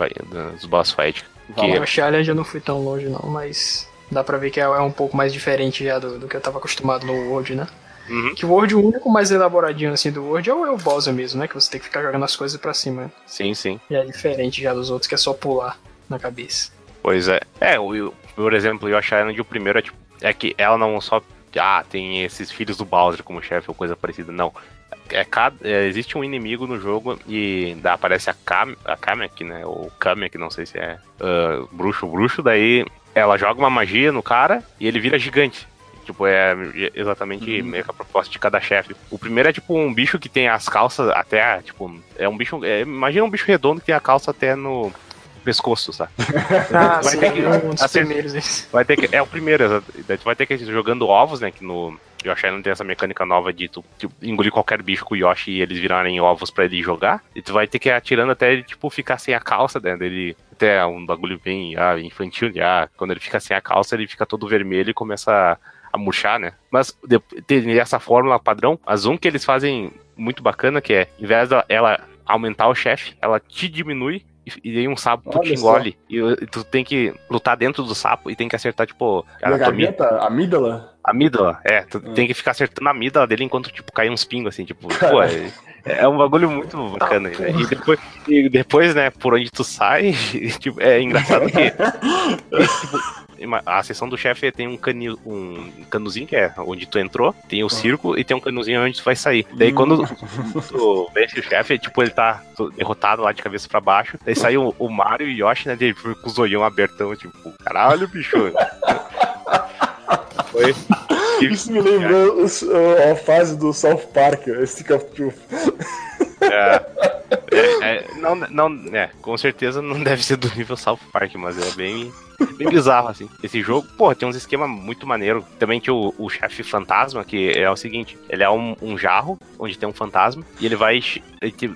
dos boss fight. Que, O Challenge eu não fui tão longe não, mas dá pra ver que é é um pouco mais diferente já do, do que eu tava acostumado no World, né? Uhum. Que o World, o único mais elaboradinho assim do World é o, é o Bowser mesmo, né? Que você tem que ficar jogando as coisas pra cima. Sim, sim. E é diferente já dos outros que é só pular na cabeça. Pois é. É, o, por exemplo, o Yoshi Island, o primeiro é tipo. É que ela não só. Ah, tem esses filhos do Bowser como chefe ou coisa parecida. Não. É, cada, é, existe um inimigo no jogo e dá, aparece a, Kam, a Kamek, né? Ou Kamek, não sei se é ah, bruxo, bruxo. Daí ela joga uma magia no cara e ele vira gigante. Tipo, é exatamente meio que a proposta de cada chefe. O primeiro é tipo um bicho que tem as calças até, tipo, é um bicho. é, imagina um bicho redondo que tem a calça até no pescoço, sabe? Ah, Vai sim, ter que- é um. Vai ter que. É o primeiro, tu vai ter que ir jogando ovos, né? Que no Yoshi Island tem essa mecânica nova de tu tipo, engolir qualquer bicho com o Yoshi e eles virarem ovos pra ele jogar. E tu vai ter que ir atirando até ele, tipo, ficar sem a calça, né? Dele. Até um bagulho bem ah, infantil, já. Quando ele fica sem a calça, ele fica todo vermelho e começa a, a murchar, né? Mas de- tem essa fórmula padrão. Mas um que eles fazem muito bacana, que é, em vez dela ela aumentar o chefe, ela te diminui. E, aí um sapo tu Olha te só. engole. E, e tu tem que lutar dentro do sapo e tem que acertar, tipo, a anatomia. garganta, a amígdala, amígdala, é, tu Hum. tem que ficar acertando a amígala dele enquanto, tipo, cai uns pingos, assim, tipo, pô, é, é um bagulho muito bacana, né? E depois, e depois, né, por onde tu sai, tipo, é engraçado que tipo, a seção do chefe tem um, cani, um canuzinho, que é onde tu entrou, tem o círculo e tem um canuzinho onde tu vai sair. Daí quando tu vence o chefe, tipo, ele tá derrotado lá de cabeça pra baixo, daí sai o, o Mario e o Yoshi, né, dele, com os olhão abertão, tipo, caralho, bicho. Foi. Isso me lembrou a a fase do South Park, Stick of Truth. É, é, é, não, não, é, com certeza não deve ser do nível South Park, mas é bem, bem bizarro, assim. Esse jogo, pô, tem uns esquemas muito maneiro. Também tinha o, o chefe fantasma, que é o seguinte: ele é um, um jarro, onde tem um fantasma, e ele vai.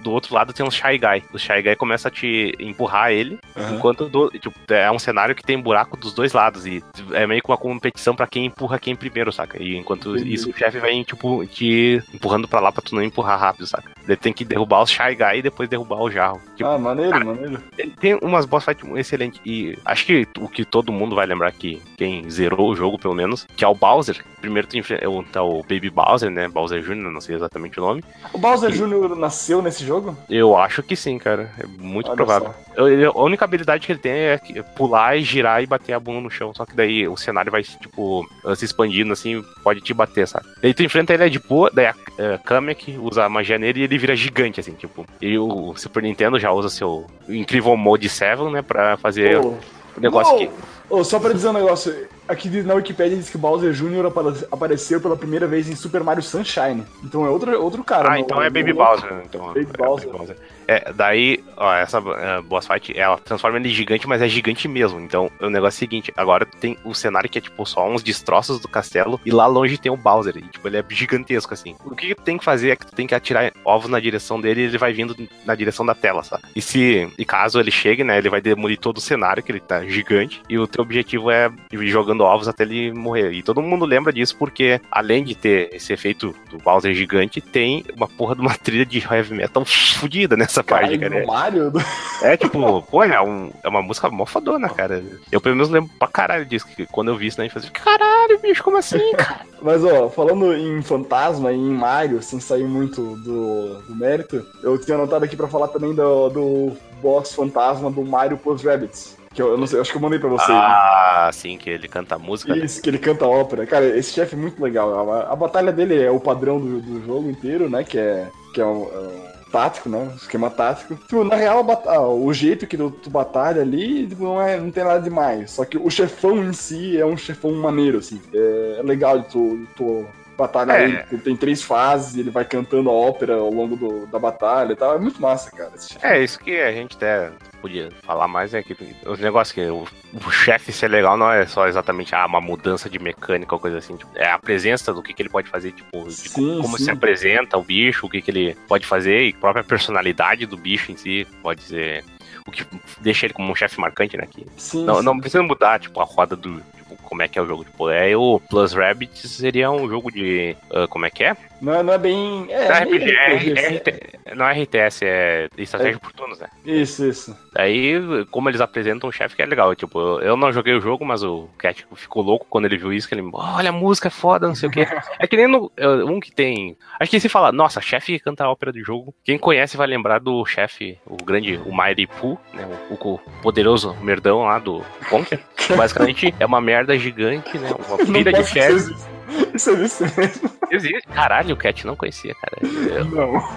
do outro lado tem um Shy Guy. O Shy Guy começa a te empurrar ele, enquanto do, tipo, é um cenário que tem buraco dos dois lados, e é meio que uma competição pra quem empurra quem primeiro, saca? E enquanto Entendi. isso, o chefe vai, tipo, te empurrando pra lá pra tu não empurrar rápido, saca? Ele tem que derrubar o Shy Guy e depois derrubar o jarro. Tipo, Ah, maneiro, cara, maneiro. ele tem umas boss fights excelentes. E acho que o que todo mundo vai lembrar que quem zerou o jogo, pelo menos, que é o Bowser. Primeiro tu enfrenta o, tá o Baby Bowser, né? Bowser Jr., não sei exatamente o nome. O Bowser Jr. nasceu nesse jogo? Eu acho que sim, cara. É muito Olha provável. só. Ele- a única habilidade que ele tem é pular e girar e bater a bunda no chão. Só que daí o cenário vai, tipo, se expandindo assim, pode te bater, sabe? Daí tu enfrenta ele é de boa, daí a uh, Kamek usa a magia nele e ele vira gigante, assim, tipo. E o Super Nintendo já usa seu incrível Mode 7, né? Pra fazer o negócio ô, que. ô, só pra dizer um negócio, Aqui na Wikipedia diz que Bowser Jr. apa- apareceu pela primeira vez em Super Mario Sunshine. Então é outro, outro cara. Ah, no- então é no- Baby Bowser. Então, Baby é Bowser. É, daí, ó, essa uh, boss fight, ela transforma ele em gigante, mas é gigante mesmo. Então, o negócio é o seguinte, agora tem o cenário que é, tipo, só uns destroços do castelo, e lá longe tem o Bowser, e, tipo, ele é gigantesco, assim. O que tu tem que fazer é que tu tem que atirar ovos na direção dele, e ele vai vindo na direção da tela, sabe? E se, e caso ele chegue, né, ele vai demolir todo o cenário, que ele tá gigante, e o teu objetivo é ir jogando ovos até ele morrer. E todo mundo lembra disso porque, além de ter esse efeito do Bowser gigante, tem uma porra de uma trilha de heavy metal fodida nessa parte, Caralho, cara. do Mario? É tipo, pô, é, um- é uma música mó fodona, cara. Eu pelo menos lembro pra caralho disso, que quando eu vi isso, né, eu falei, caralho, bicho, como assim, cara? Mas, ó, falando em fantasma e em Mario, sem sair muito do, do mérito, eu tinha anotado aqui pra falar também do, do boss fantasma do Mario Plus Rabbids. Que eu, eu não sei, acho que eu mandei pra você. Ah, sim, que ele canta música. né? Isso, que ele canta ópera. Cara, esse chefe é muito legal. A, a batalha dele é o padrão do, do jogo inteiro, né? Que é, que é um, é um tático, né? Esquema tático. Tipo, na real, ah, o jeito que tu, batalha ali tipo, não, é, não tem nada demais. Só que o chefão em si é um chefão maneiro, assim. É, é legal de tu, de tu batalhar É. ele. Ele tem três fases e ele vai cantando a ópera ao longo do- da batalha e tal. É muito massa, cara. É, isso que a gente até podia falar mais é que os negócios que o, o chefe ser legal não é só exatamente ah, uma mudança de mecânica ou coisa assim. tipo, é a presença do que, que ele pode fazer, tipo, de Sim, como sim. se apresenta o bicho, o que, que ele pode fazer e a própria personalidade do bicho em si pode ser o que deixa ele como um chefe marcante, né? Que Sim, não, sim. não precisa mudar, tipo, a roda do. Tipo, como é que é o jogo. Tipo, é o Plus Rabbit seria um jogo de. ah, como é que é? Não, é- não é bem. É, Não é RPG, é, é. RT não é RTS, é estratégia por turnos, né? Isso, isso. Daí, como eles apresentam o chefe, que é legal. Tipo, eu- não joguei o jogo, mas o Cat ficou louco quando ele viu isso, que ele, olha a música é foda, não sei o quê. É que nem no, é, um que tem. Acho que se fala, nossa, chefe canta a ópera do jogo. Quem conhece vai lembrar do chefe, o grande, o Mighty Pooh, né? O, o poderoso merdão lá do Conker. Basicamente é uma merda gigante, né? Uma pilha de dizer isso. Isso existe mesmo. Existe. Caralho, o Cat não conhecia, cara. Eu- Não.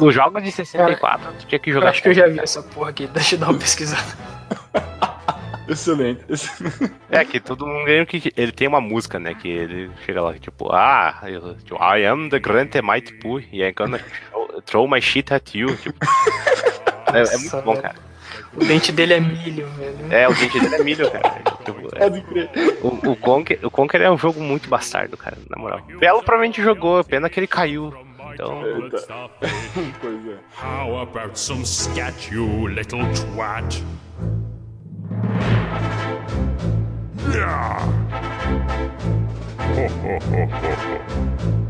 Nos jogos de 64, tu tinha que Eu jogar. acho que eu já vi essa porra aqui, deixa eu dar uma pesquisada. Excelente. É, que todo mundo lembra que ele tem uma música, né? Que ele chega lá, tipo, ah, eu, tipo, I am the Grand Mighty Pooh, e I'm gonna throw, my shit at you. Tipo, é, é muito bom, cara. O dente dele é milho, velho. É, o dente dele é milho, cara. É, o, o, Conker, o Conker é um jogo muito bastardo, cara, na moral. Belo provavelmente jogou, pena que ele caiu. Então, Pois é. How about some scat, you little twat? Yeah. Ho, ho, ho, ho, ho.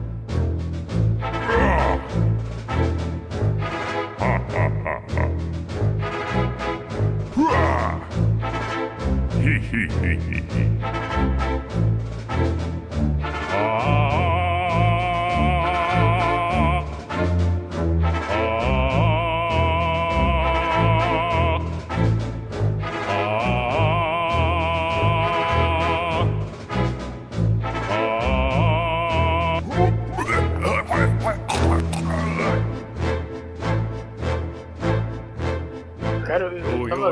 Hehehehehe.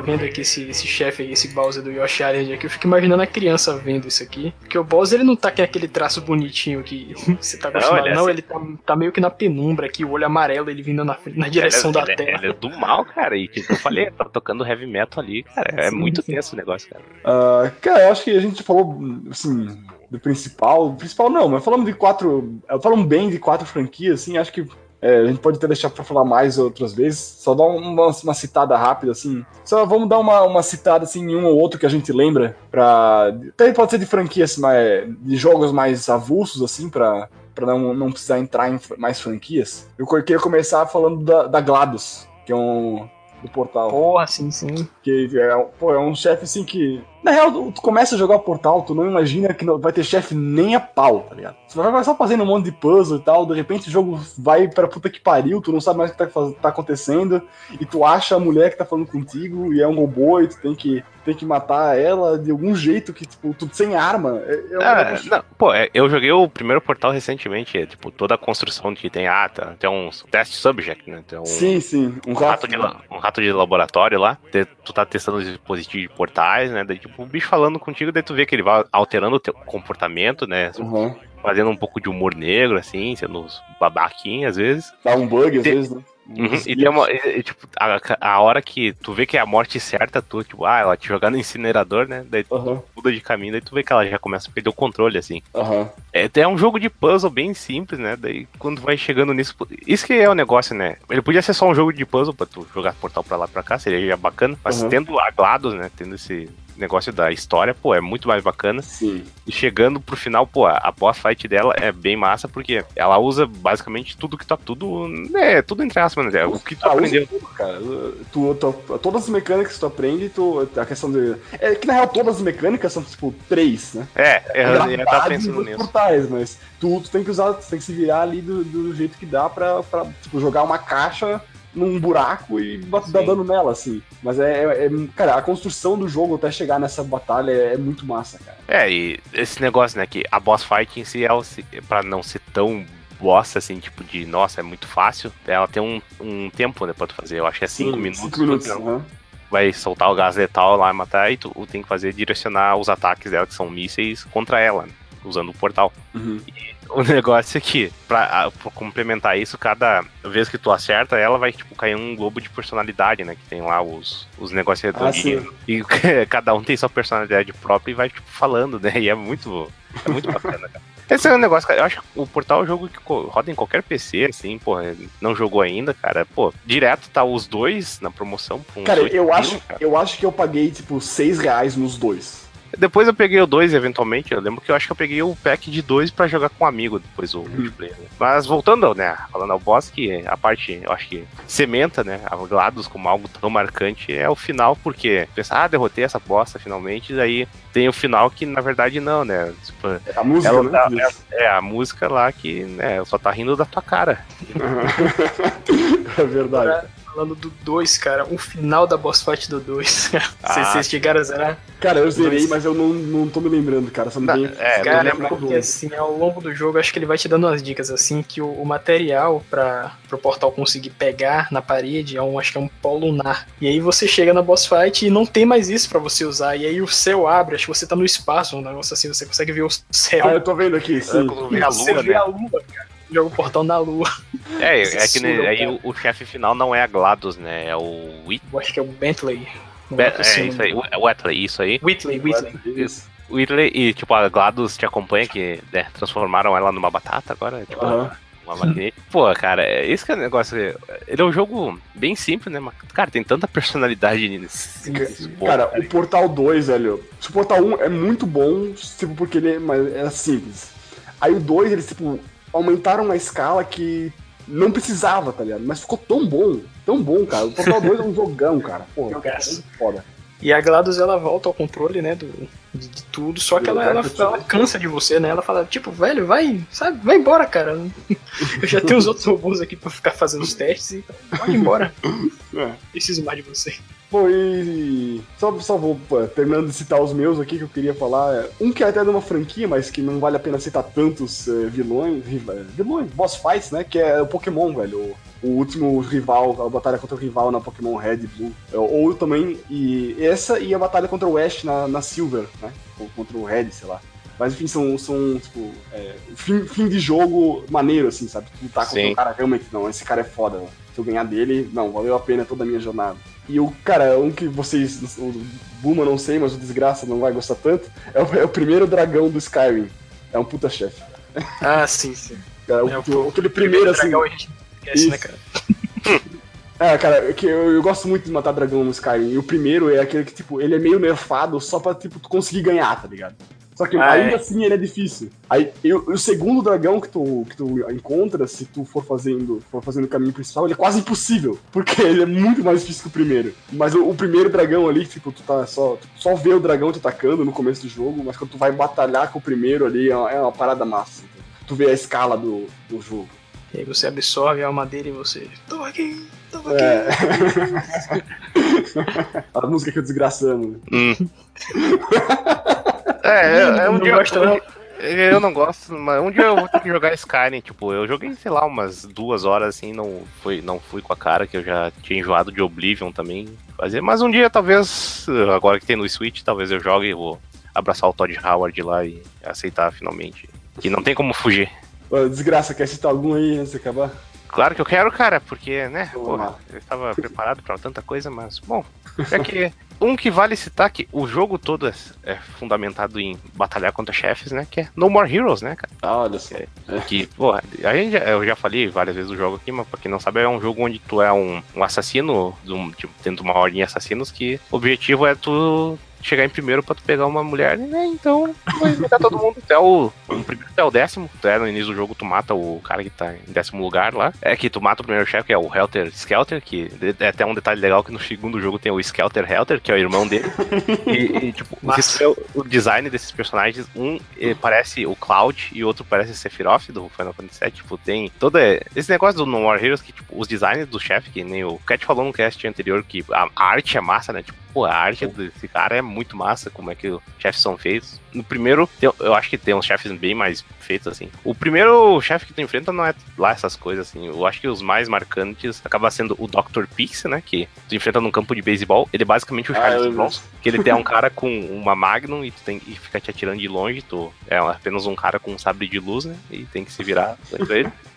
vendo aqui esse, esse chefe aí, esse Bowser do Yoshi Island aqui, eu fico imaginando a criança vendo isso aqui. Porque o Bowser ele não tá com aquele traço bonitinho que você tá acostumado, ele é não, assim. ele tá, tá meio que na penumbra aqui, o olho amarelo, ele vindo na, na direção ele, é- da ele, terra. ele é do mal, cara. E tipo, eu falei, tá tocando heavy metal ali, cara. É Sim, muito sim. tenso o negócio, cara. Ah, cara, eu acho que a gente falou, assim, do principal. Principal não, mas falamos de quatro. Falamos bem de quatro franquias, assim, acho que. É, a gente pode até deixar pra falar mais outras vezes. Só dar uma, uma citada rápida, assim. Só vamos dar uma, uma citada, assim, em um ou outro que a gente lembra. Pra. Até pode ser de franquias, mas de jogos mais avulsos, assim, pra, pra não, não precisar entrar em mais franquias. Eu queria começar falando da, da GLaDOS, que é um. do portal. Porra, sim, sim. Que é, pô, é um chefe assim que. Na real, tu, tu começa a jogar o portal, tu não imagina que não vai ter chefe nem a pau, tá ligado? Você vai, só fazendo um monte de puzzle e tal, de repente o jogo vai pra puta que pariu, tu não sabe mais o que tá, tá acontecendo, e tu acha a mulher que tá falando contigo e é um robô e tu tem que, tem que matar ela de algum jeito que, tipo, tudo sem arma. É, é um Ah, negócio- não, pô, é, eu joguei o primeiro portal recentemente, é, tipo, toda a construção que tem, ah, tá, tem uns test subject, né? Tem um, Sim, sim. Um um rato, de, um rato de laboratório lá, te- tu tá testando os dispositivos de portais, né? Daí, tipo, o bicho falando contigo, daí tu vê que ele vai alterando o teu comportamento, né? Uhum. Fazendo um pouco de humor negro, assim, sendo babaquinho às vezes. Dá um bug às vezes, né? Uhum, E tem uma. tipo, a, a hora que tu vê que é a morte certa, tu, tipo, ah, ela te jogar no incinerador, né? Daí tu Aham, muda de caminho, daí tu vê que ela já começa a perder o controle, assim. aham. É, é um jogo de puzzle bem simples, né? Daí quando vai chegando nisso. Isso que é o negócio, né? Ele podia ser só um jogo de puzzle pra tu jogar portal pra lá e pra cá, seria bacana. Mas Uhum. tendo a GLaDOS, né? Tendo esse negócio da história, pô, é muito mais bacana. Sim. E chegando pro final, pô, a boss fight dela é bem massa, porque ela usa basicamente tudo que tu. Tudo. É, tudo entre aspas, né? É O que tu Ah, aprendeu. tudo, cara. Tu, tu- todas as mecânicas que tu aprende, tu, a questão de. É que na real todas as mecânicas são tipo três, né? É, eu, eu tava Gravidade pensando e nisso. portais, mas tu, tu tem que usar, tu tem que se virar ali do, do jeito que dá pra, pra tipo, jogar uma caixa num buraco e Sim. dano nela, assim. Mas é, é- é- Cara, a construção do jogo até chegar nessa batalha é, é muito massa, cara. É, e esse negócio, né, que a boss fight em si, ela, se- pra não ser tão bosta, assim, tipo de, nossa, é muito fácil, ela tem um, um tempo, né, pra tu fazer, eu acho que é 5 minutos. Cinco minutos, tu aham. vai soltar o gás letal lá e matar, e tu tem que fazer direcionar os ataques dela, que são mísseis, contra ela, né, usando o portal. Uhum. O negócio é que, pra, pra complementar isso, cada vez que tu acerta, ela vai, tipo, cair um globo de personalidade, né? Que tem lá os, os negócios Ah, redondinhos. e cada um tem sua personalidade própria e vai, tipo, falando, né? E é muito, é muito bacana, cara. Esse é um negócio, cara. Eu acho que o Portal é um jogo que roda em qualquer PC, assim, pô. Não jogou ainda, cara. Pô, direto tá os dois na promoção. Cara, eu pila, acho, cara. eu acho que eu paguei, tipo, seis reais nos dois. Depois eu peguei o 2 eventualmente. Eu lembro que eu acho que eu peguei o pack de 2 pra jogar com um amigo depois o multiplayer. né? Mas voltando, né? Falando ao boss, que a parte, eu acho que cementa, né? A GLaDOS como algo tão marcante é o final, porque pensa, ah, derrotei essa bosta finalmente. E daí tem o final que na verdade não, né? Tipo, A música, ela né? tá- é a música lá que, né, só tá rindo da tua cara. é verdade. Falando do 2, cara, o final da boss fight do 2. Ah. Vocês chegaram a zerar? Cara, eu zerei, mas eu não, não tô me lembrando, cara. Só me Não, bem... é, Cara, lembro porque assim, ao longo do jogo, acho que ele vai te dando umas dicas assim, que o, o material para o portal conseguir pegar na parede é um, acho que é um pó lunar. E aí você chega na boss fight e não tem mais isso pra você usar. E aí o céu abre, acho que você tá no espaço, um negócio assim, você consegue ver o céu. Ah, eu tô vendo aqui, sim. Vê a você lua, vê né? a lua, cara. Joga o portal na lua. É, é que né, aí cara. o, o chefe final não é a GLaDOS, né? É o Whit... Eu acho que é o Bentley. Be- É, o isso aí, o- é o Whitley, isso aí. Whitley, Whitley. Isso. Whitley e, tipo, a GLaDOS te acompanha, que né, transformaram ela numa batata agora, tipo, uma maquinete. Pô, cara, é- esse que é o negócio. Ele é um jogo bem simples, né? Mas, cara, tem tanta personalidade nesse. Cara, o Portal 2, velho. Se o Portal 1 é muito bom, tipo, porque ele é, mas é simples. Aí o 2, eles, tipo, aumentaram uma escala que não precisava, tá ligado? Mas ficou tão bom, tão bom, cara. O Portal 2 é um jogão, cara. Porra, é foda. E a GLaDOS ela volta ao controle, né, do, de, de tudo, só que ela, ela, ela cansa de você, né? Ela fala, tipo, velho, vai, sabe, vai embora, cara. Eu já tenho os outros robôs aqui pra ficar fazendo os testes, então pode ir embora. É. Preciso mais de você. Bom, e só, só vou terminando de citar os meus aqui que eu queria falar. é, Um que é até de uma franquia, mas que não vale a pena citar tantos é, vilões, riva- vilões, boss fights, né? Que é o Pokémon, velho. O, o último rival, a batalha contra o rival na Pokémon Red e Blue. É, Ou também, e essa e a batalha contra o Ash na, na Silver, né? Ou contra o Red, sei lá. Mas enfim, são, são tipo, é, fim, fim de jogo maneiro, assim, sabe? Tu lutar contra Sim. o cara, realmente, não, esse cara é foda. Se eu ganhar dele, não, valeu a pena toda a minha jornada. E o, cara, um que vocês, o Buma não sei, mas o Desgraça não vai gostar tanto, é o, é o primeiro dragão do Skyrim. É um puta chefe. Ah, sim, sim. Cara, o- É, o- aquele primeiro, assim... Dragão a gente esquece, né, cara? É, cara, é que eu, eu gosto muito de matar dragão no Skyrim. E o primeiro é aquele que, tipo, ele é meio nerfado só pra, tipo, tu conseguir ganhar, tá ligado? Só que Ah, ainda é. assim ele é difícil. Aí, e o o segundo dragão que tu, que tu encontra, se tu for fazendo, for fazendo o caminho principal, ele é quase impossível. Porque ele é muito mais difícil que o primeiro. Mas o, o primeiro dragão ali, tipo, tu tá só. Tu só vê o dragão te atacando no começo do jogo, mas quando tu vai batalhar com o primeiro ali, é uma, é uma parada massa. então. Tu vê a escala do, do jogo. E aí você absorve a alma dele e você. Tô aqui, tô aqui. É. a música que eu desgraçando. Hum. é, é, é um não dia. gosta, não? Eu não gosto, mas um dia eu vou ter que jogar Skyrim, tipo, eu joguei, sei lá, umas duas horas assim, não fui, não fui com a cara, que eu já tinha enjoado de Oblivion também. fazer. Mas um dia, talvez, agora que tem no Switch, talvez eu jogue e vou abraçar o Todd Howard lá e aceitar finalmente. Que não tem como fugir. Desgraça, quer citar algum aí antes de acabar? Claro que eu quero, cara, porque, né, porra, eu estava preparado pra tanta coisa, mas, bom, é que um que vale citar que o jogo todo é, é fundamentado em batalhar contra chefes, né, que é No More Heroes, né, cara, Ah, olha só. que, porra, a gente, eu já falei várias vezes do jogo aqui, mas pra quem não sabe, é um jogo onde tu é um, um assassino, de um, tipo, dentro de uma ordem de assassinos, que o objetivo é tu chegar em primeiro pra tu pegar uma mulher, né? Então, vai matar todo mundo até o, o primeiro até o décimo. Tu é no início do jogo, tu mata o cara que tá em décimo lugar lá. É que tu mata o primeiro chefe, que é o Helter Skelter, que é até um detalhe legal que no segundo jogo tem o Skelter Helter, que é o irmão dele. E, e, tipo, o, design desses personagens, um eh, parece o Cloud e o outro parece Sephiroth do Final Fantasy VII. Tipo, tem todo esse negócio do No More Heroes que, tipo, os designs do chefe, que nem o Cat falou no cast anterior, que a, a arte é massa, né? Tipo, pô, a arte desse cara é muito massa, como é que os chefes são feitos. No primeiro, eu acho que tem uns chefes bem mais feitos, assim. O primeiro chefe que tu enfrenta não é lá essas coisas, assim. Eu acho que os mais marcantes acaba sendo o Dr. Pix, né? Que tu enfrenta num campo de beisebol. Ele é basicamente o Ah, Charles lembro. Bronson. Que ele tem um cara com uma Magnum e tu tem e fica te atirando de longe. Tu é apenas um cara com um sabre de luz, né? E tem que se virar.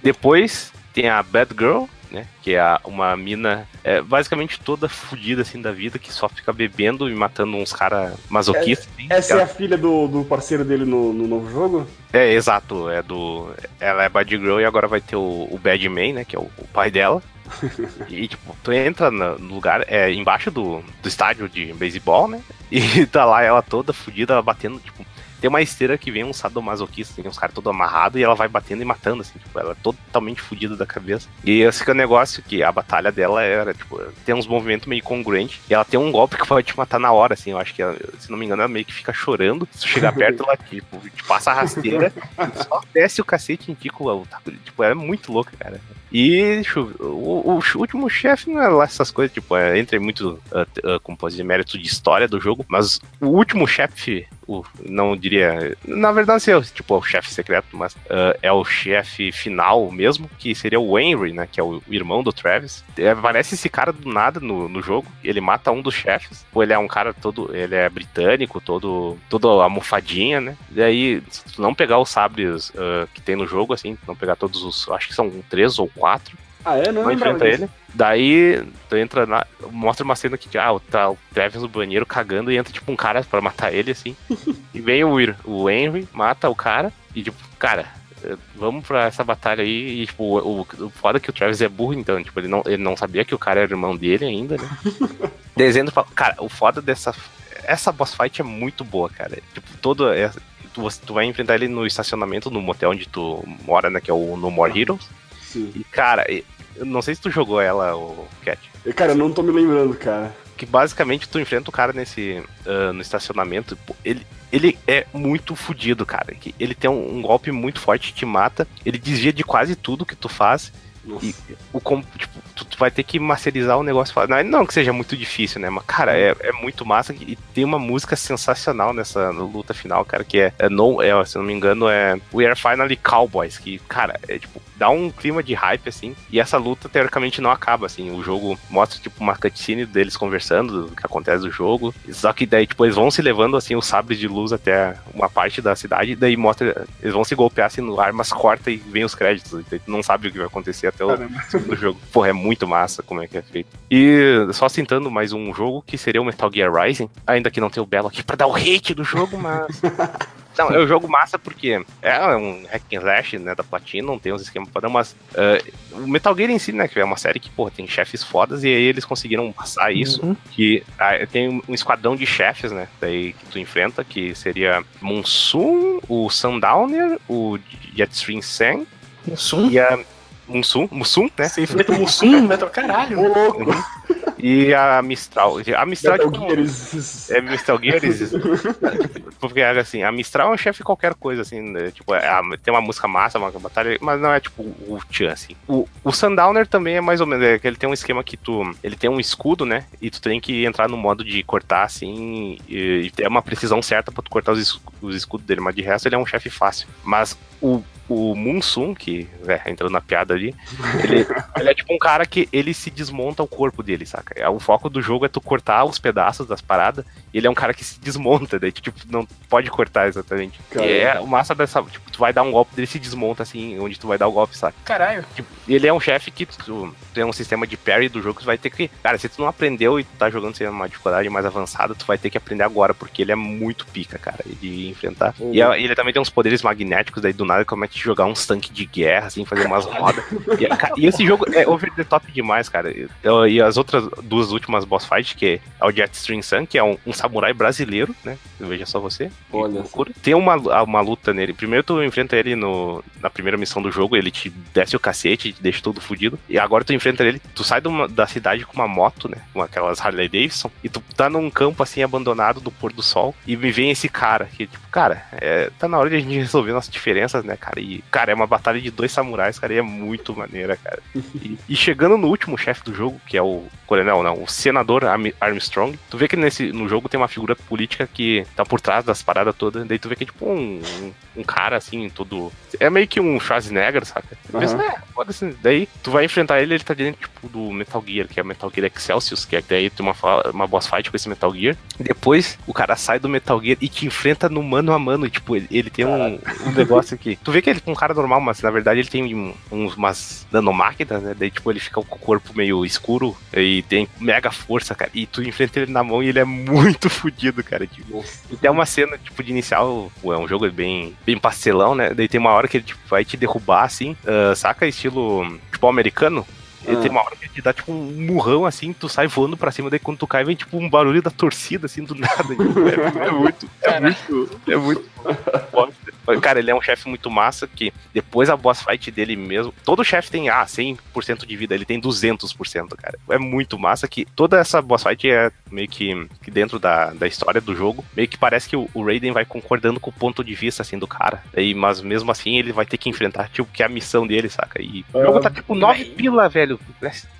Depois tem a Bad Girl, né? Que é uma mina é, basicamente toda fodida assim da vida, que só fica bebendo e matando uns caras masoquistas. assim. Essa Ela- é a filha do, do parceiro dele no, no novo jogo? é, exato, é do. Ela é Bad Girl e agora vai ter o, o Bad Man, né? Que é o, o pai dela. e, tipo, tu entra no lugar, é embaixo do, do estádio de beisebol, né? E tá lá ela toda fodida, batendo, tipo. Tem uma esteira que vem um sadomasoquista, tem uns caras todo amarrado e ela vai batendo e matando, assim, tipo, ela é totalmente fodida da cabeça. E esse que é o negócio, que a batalha dela era, tipo, tem uns movimentos meio congruentes, e ela tem um golpe que vai te matar na hora, assim, eu acho que, ela, se não me engano, ela meio que fica chorando, se tu chegar perto, ela, tipo, te passa a rasteira, e só desce o cacete em ti com o tipo, é muito louca, cara. E ver, o, o último chefe não é lá essas coisas, tipo, é, entra muito, uh, uh, como pode dizer, mérito de história do jogo, mas o último chefe, o, não diria, na verdade, assim, é, tipo, é o chefe secreto, mas uh, é o chefe final mesmo, que seria o Henry, né, que é o, irmão do Travis. É, aparece esse cara do nada no, no jogo, ele mata um dos chefes, pô, ele é um cara todo, ele é britânico, todo, todo almofadinha, né, e aí, se tu não pegar os sabres uh, que tem no jogo, assim, não pegar todos os, acho que são três ou quatro, Ah, é? Não, não enfrenta disso. ele. Daí, tu entra na. Mostra uma cena que ah, tá o Travis no banheiro cagando e entra tipo um cara pra matar ele, assim. e vem o, o Henry, mata o cara e tipo, cara. eh, Vamos pra essa batalha aí e, tipo, o, o, o foda é que o Travis é burro, então, tipo, ele não, ele não sabia que o cara era irmão dele ainda, né? Desenho fala, cara, o foda dessa. Essa boss fight é muito boa, cara. Tipo, todo. é- tu, tu vai enfrentar ele no estacionamento, no motel onde tu mora, né? Que é o No More Heroes. Sim. E, cara, eu não sei se tu jogou ela, o Cat. Cara, eu não tô me lembrando, cara. Que basicamente tu enfrenta o cara nesse. ah, no estacionamento. Ele, ele é muito fodido, cara. que Ele tem um, um golpe muito forte que te mata. Ele desvia de quase tudo que tu faz. Nossa. E o tipo, tu, tu vai ter que masterizar o negócio. Não, não que seja muito difícil, né? Mas, cara, é, é muito massa. E tem uma música sensacional nessa luta final, cara, que é, é, no, é se não me engano, é We Are Finally Cowboys. Que, cara, é tipo, dá um clima de hype, assim. E essa luta, teoricamente, não acaba, assim. O jogo mostra, tipo, uma cutscene deles conversando do que acontece no jogo. Só que daí, tipo, eles vão se levando, assim, os sabres de luz até uma parte da cidade. E daí mostra, eles vão se golpear, assim, no ar, mas corta e vem os créditos. E tu não sabe o que vai acontecer até o Caramba. segundo jogo. Porra, é muito massa como é que é feito. E só citando mais um jogo que seria o Metal Gear Rising, ainda que não tenha o Belo aqui pra dar o hate do jogo, mas. Não, é um jogo massa porque é um hack and slash, né, da Platinum, não tem uns esquemas padrão, mas eh, o Metal Gear em si, né, que é uma série que, pô, tem chefes fodas e aí eles conseguiram passar isso, Uhum. que ah, tem um esquadrão de chefes, né, daí que tu enfrenta, que seria Monsoon, o Sundowner, o Jetstream Sen Mussum? e a Mussum, né, Você enfrenta o Mussum, Metal Caralho. Ô, louco! E a Mistral. A Mistral, Metal tipo, É Metal Gear, eles- porque assim, a Mistral é um chefe qualquer coisa, assim, né? tipo, é, tem uma música massa, uma batalha, mas não é tipo o Chan, assim. O, o Sundowner também é mais ou menos, é que ele tem um esquema que tu, ele tem um escudo, né, e tu tem que entrar no modo de cortar, assim, e, e ter uma precisão certa pra tu cortar os, os escudos dele, mas de resto ele é um chefe fácil. Mas o o Munsun, que é, entrando na piada ali, ele, ele é tipo um cara que ele se desmonta o corpo dele, saca? É, o foco do jogo é tu cortar os pedaços das paradas, e ele é um cara que se desmonta, daí tu, tipo, não pode cortar exatamente. E é o massa dessa, tipo, tu vai dar um golpe, ele se desmonta assim, onde tu vai dar o golpe, saca? Caralho. Tipo, ele é um chefe que tu tem um sistema de parry do jogo que tu vai ter que. Cara, se tu não aprendeu e tu tá jogando sem uma dificuldade mais avançada, tu vai ter que aprender agora, porque ele é muito pica, cara, de enfrentar. E é- ele também tem uns poderes magnéticos, daí do nada a jogar uns tanques de guerra, assim, fazer umas rodas. E, ca- e esse jogo é over the top demais, cara. Eu- e as outras duas últimas boss fights, que é o Jetstream Sun, que é um, um samurai brasileiro, né? Veja só você. Olha. Tem uma, uma luta nele. Primeiro tu enfrenta ele no, na primeira missão do jogo, ele te desce o cacete, te deixa todo fudido. E agora tu enfrenta ele, tu sai uma- da cidade com uma moto, né? Com aquelas Harley Davidson, e tu tá num campo assim abandonado do pôr do sol. E me vem esse cara, que tipo, cara, é, tá na hora de a gente resolver nossas diferenças, né, cara? E, cara, é uma batalha de dois samurais, cara, e é muito maneira, cara. E, e chegando no último chefe do jogo, que é o coronel, não, o senador Arm- Armstrong, tu vê que nesse, no jogo tem uma figura política que tá por trás das paradas todas, daí tu vê que é tipo um, um, um cara assim, todo. É meio que um Schwarzenegger, saca? Mas Aham. é. Daí tu vai enfrentar ele, ele tá dentro tipo do Metal Gear, que é o Metal Gear Excelsius, que é daí tem uma, uma boss fight com esse Metal Gear. Depois o cara sai do Metal Gear e te enfrenta no mano a mano. E, tipo, ele, ele tem um, um negócio aqui. Tu vê que ele é um cara normal, mas na verdade ele tem uns, umas nanomáquinas, né? Daí, tipo, ele fica com o corpo meio escuro e tem mega força, cara. E tu enfrenta ele na mão e ele é muito fodido, cara. Tipo, e tem uma cena, tipo, de inicial, é um jogo bem, bem pastelão, né? Daí tem uma hora que ele tipo, vai te derrubar, assim, ah, saca? Estilo, tipo, americano. Ele Ah. tem uma hora que ele te dá, tipo, um murrão, assim, tu sai voando pra cima, daí quando tu cai, vem, tipo, um barulho da torcida, assim, do nada. Tipo, é, é muito, é muito, é muito bosta. Cara, ele é um chefe muito massa, que depois a boss fight dele mesmo, todo chefe tem, ah, 100% de vida, ele tem 200%, cara. É muito massa que toda essa boss fight é meio que, que dentro da, da história do jogo, meio que parece que o, o Raiden vai concordando com o ponto de vista, assim, do cara. Aí, mas mesmo assim, ele vai ter que enfrentar, tipo, que é a missão dele, saca? E o jogo tá, tipo, 9 pila, velho.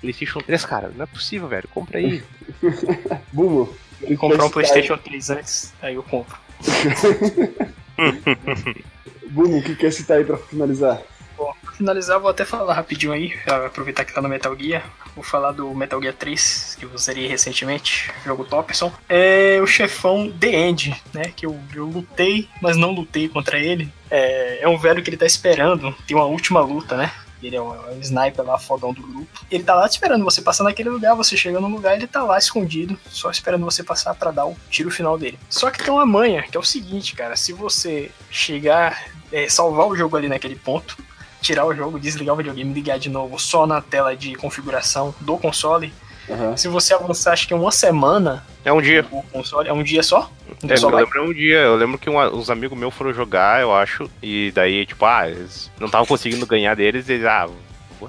PlayStation 3, cara. Não é possível, velho. Compra aí. Bumo. Comprar um PlayStation 3 antes, aí eu compro. Bumo, o que quer citar aí pra finalizar? Bom, pra finalizar, vou até falar rapidinho aí, aproveitar que tá no Metal Gear. Vou falar do Metal Gear 3, que eu zerei recentemente, jogo Topson. É o chefão The End, né? Que eu, eu lutei, mas não lutei contra ele. É, é um velho que ele tá esperando, tem uma última luta, né? Ele é um, é um sniper lá, fodão do grupo. Ele tá lá esperando você passar naquele lugar, você chega no lugar, ele tá lá escondido, só esperando você passar pra dar o tiro final dele. Só que tem uma manha, que é o seguinte, cara, se você chegar, é, salvar o jogo ali naquele ponto, tirar o jogo, desligar o videogame, ligar de novo só na tela de configuração do console, Aham. se você avançar, acho que é uma semana É um dia. o console, é um dia só? É, Só eu vai- lembro um dia, eu lembro que uma- uns amigos meus foram jogar, eu acho, e daí, tipo, ah, eles não estavam conseguindo ganhar deles, e eles, ah,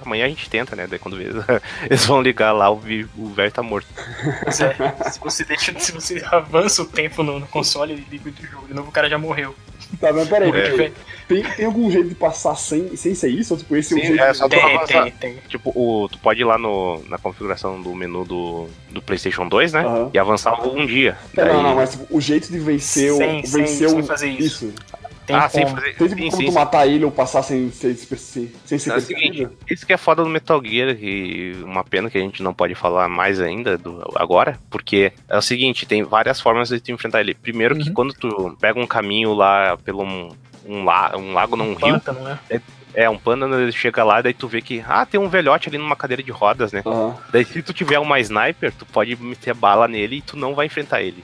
amanhã a gente tenta, né? Daí quando eles, eles vão ligar lá, o, o velho tá morto. Pois é, se você deixa, se você avança o tempo no, no console e liga o jogo de novo, o cara já morreu. Tá, mas peraí, É. tipo, tem, tem algum jeito de passar sem, sem ser isso? Ou tipo, esse é o Sim, jeito é só tu Tem, avançar. tem, tem. Tipo, o, tu pode ir lá no, na configuração do menu do, do PlayStation 2, né? Aham. E avançar um dia. É, Daí- não, não, mas tipo, o jeito de vencer o. Sem- sem- vencer sem o. fazer isso. Tem ah, sim, como. fazer. Tem tipo sim, como sim, sim. matar ele ou passar sem, sem, sem, sem ser É o seguinte, isso que é foda do Metal Gear, e uma pena que a gente não pode falar mais ainda do, agora, porque é o seguinte, tem várias formas de tu enfrentar ele. Primeiro que Uhum. quando tu pega um caminho lá pelo um, um, la, um lago, não um rio, Pântano, né? É um ele chega lá, daí tu vê que, ah, tem um velhote ali numa cadeira de rodas, né? Aham, Daí se tu tiver uma sniper, tu pode meter bala nele e tu não vai enfrentar ele.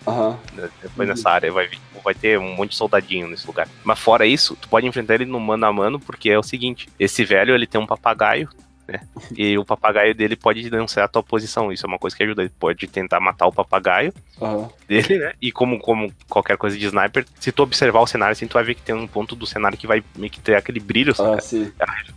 né, Depois nessa área vai, vai ter um monte de soldadinho nesse lugar. Mas fora isso, tu pode enfrentar ele no mano a mano, porque é o seguinte: esse velho ele tem um papagaio, né? E o papagaio dele pode denunciar a tua posição. Isso é uma coisa que ajuda. Ele pode tentar matar o papagaio aham. dele, né? E como, como qualquer coisa de sniper, se tu observar o cenário assim, tu vai ver que tem um ponto do cenário que vai meio que ter aquele brilho, Ah.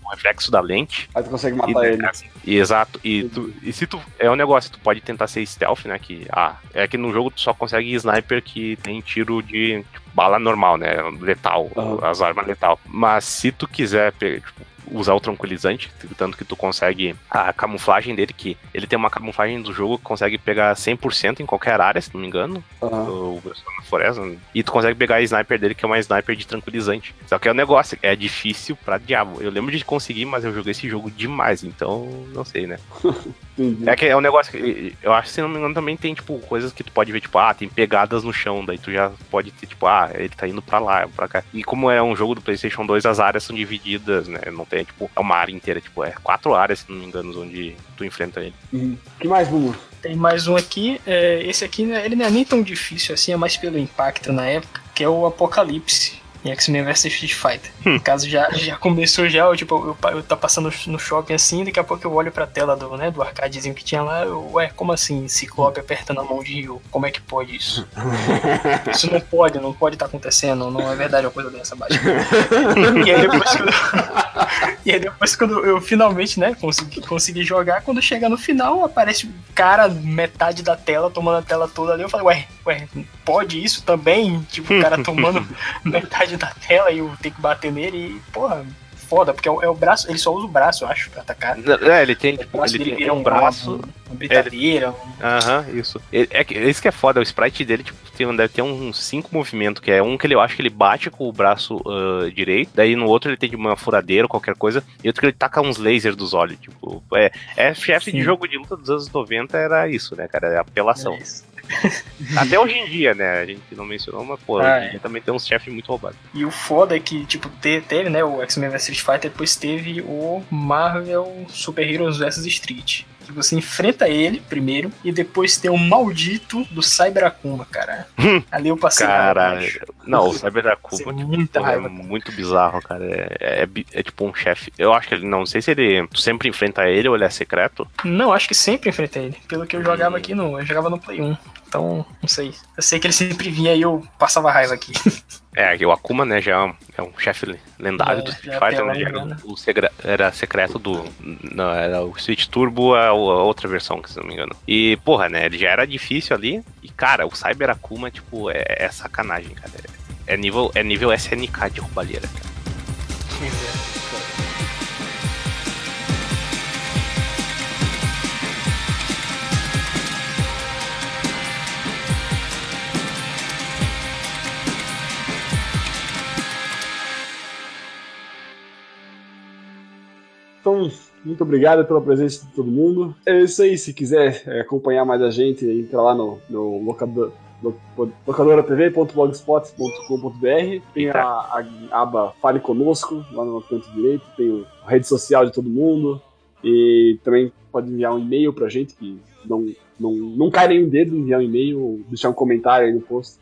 O reflexo da lente. Aí tu consegue E, matar ele. assim, e exato. E, tu, e se tu. É um negócio, tu pode tentar ser stealth, né? Que, ah, é que no jogo tu só consegue sniper que tem tiro de tipo, bala normal, né? Letal, Aham. as armas letal. Mas se tu quiser tipo, usar o tranquilizante, tanto que tu consegue a camuflagem dele, que ele tem uma camuflagem do jogo que consegue pegar 100% em qualquer área, se não me engano, o na floresta, e tu consegue pegar a sniper dele, que é uma sniper de tranquilizante. Só que é um negócio, é difícil pra diabo. Eu lembro de conseguir, mas eu joguei esse jogo demais, então não sei, né? É que é um negócio que eu acho que, se não me engano, também tem, tipo, coisas que tu pode ver, tipo, ah, tem pegadas no chão, daí tu já pode ter, tipo, ah, ele tá indo pra lá, pra cá. E como é um jogo do PlayStation 2, as áreas são divididas, né? Não tem, tipo, é uma área inteira, tipo, é quatro áreas, se não me engano, onde tu enfrenta ele. Uhum. que mais, Bubu? Tem mais um aqui. é, esse aqui, né, ele não é nem tão difícil assim, é mais pelo impacto na época, que é o Apocalipse. Em X-Men vs Street Fighter. No caso, já, já começou já, eu, tipo, eu, pa- eu tá passando no shopping assim, daqui a pouco eu olho pra tela do, né, do arcadezinho que tinha lá, eu, ué, como assim, Ciclope apertando a mão de Rio? Como é que pode isso? Isso não pode, não pode estar acontecendo, não é verdade uma coisa dessa baixa. e aí depois quando, e aí depois quando eu finalmente, né, consegui, consegui jogar, quando chega no final, aparece o cara metade da tela, tomando a tela toda ali, eu falei, ué, ué, pode isso também? Tipo, o cara tomando metade da tela e eu tenho que bater nele e, porra, foda, porque é o, é o braço, ele só usa o braço, eu acho, pra atacar. É, ele tem, tipo, ele tem vira um braço. uma, uma britadeira, um- Aham, isso. Ele- É, que- isso que é foda, o sprite dele, tipo, tem, deve ter uns cinco movimentos, que é um que ele, eu acho que ele bate com o braço ah, direito, daí no outro ele tem de uma furadeira, qualquer coisa, e outro que ele taca uns lasers dos olhos, tipo, é, é chefe de jogo de luta dos anos 90 era isso, né, cara, é apelação. é isso. Até hoje em dia, né, a gente não mencionou, mas, pô, Ah, hoje em é. dia também tem uns chefes muito roubados. E o foda é que, tipo, te- teve, né, o X-Men vs Street Fighter, depois teve o Marvel Super Heroes vs Street. Que você enfrenta ele primeiro, e depois tem o maldito do Cyber Akuma, cara. Ali eu passei Caralho. Não, o Cyber Akuma, tipo, muita é raiva. muito bizarro, cara. É, é bi- é tipo um chefe. Eu acho que ele, não sei se ele. Tu sempre enfrenta ele ou ele é secreto. Não, acho que sempre enfrentei ele. Pelo que eu jogava aqui no. Eu jogava no Play 1. Então, não sei. Eu sei que ele sempre vinha e eu passava raiva aqui. É, o Akuma, né, já é um, é um chefe lendário É, do Street Fighter, né? Era, né? o segre- era secreto do. Não, era o Street Turbo, a, a outra versão, que se não me engano. E, porra, né, ele já era difícil ali. E, cara, o Cyber Akuma, tipo, é, é sacanagem, cara. É, é nível, é nível SNK de roubalheira, cara. Então, muito obrigado pela presença de todo mundo. É isso aí, se quiser é, acompanhar mais a gente, entra lá no, no locador, lo- locadoratv.blogspot.com.br tem a, a aba Fale Conosco, lá no canto direito, tem o- a rede social de todo mundo, e também pode enviar um e-mail pra gente, que não, não, não cai nenhum dedo enviar um e-mail ou deixar um comentário aí no post.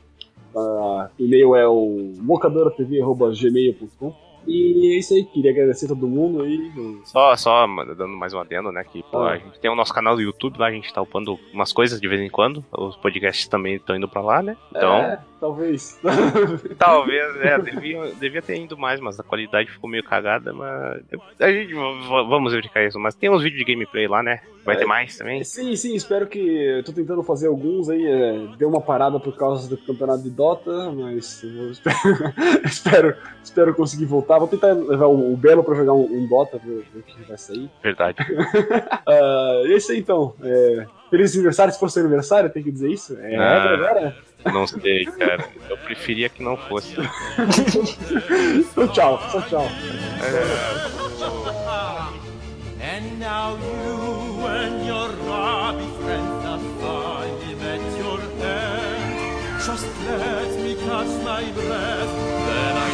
O e-mail é o locadoratv.gmail.com e é isso aí, queria agradecer a todo mundo aí. Só, só dando mais um adendo, né? Que pô, Ah. a gente tem o nosso canal do YouTube lá, a gente tá upando umas coisas de vez em quando. Os podcasts também estão indo pra lá, né? Então, É, talvez. talvez, é, devia, devia ter ido mais, mas a qualidade ficou meio cagada, mas. A gente vamos verificar isso. Mas tem uns vídeos de gameplay lá, né? Vai É. ter mais também. sim, sim, espero que. Eu tô tentando fazer alguns aí. É, deu uma parada por causa do campeonato de Dota, mas eu vou- espero, espero conseguir voltar. Vou tentar levar o, Belo pra jogar um, um Dota, ver, ver o que vai sair. Verdade. Ah, e é isso aí então. É, feliz aniversário, se fosse seu aniversário, tem que dizer isso. É Ah. regra agora? Não sei, cara. Eu preferia que não fosse. Então tchau, só tchau. And now you and your friends have finally met your end. Just let me catch my breath, then I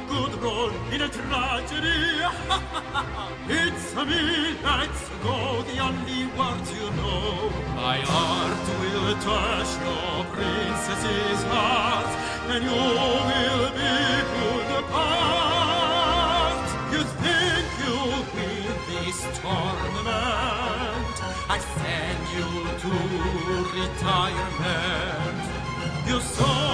to death. Who do you think you are? You should kneel on the star. You are nothing but a parody. I find your good role in a tragedy. it's a million nights ago, the only words you know. My art will touch your princess's heart, and you will be pulled apart. You think you win this tournament? I send you to retirement. You saw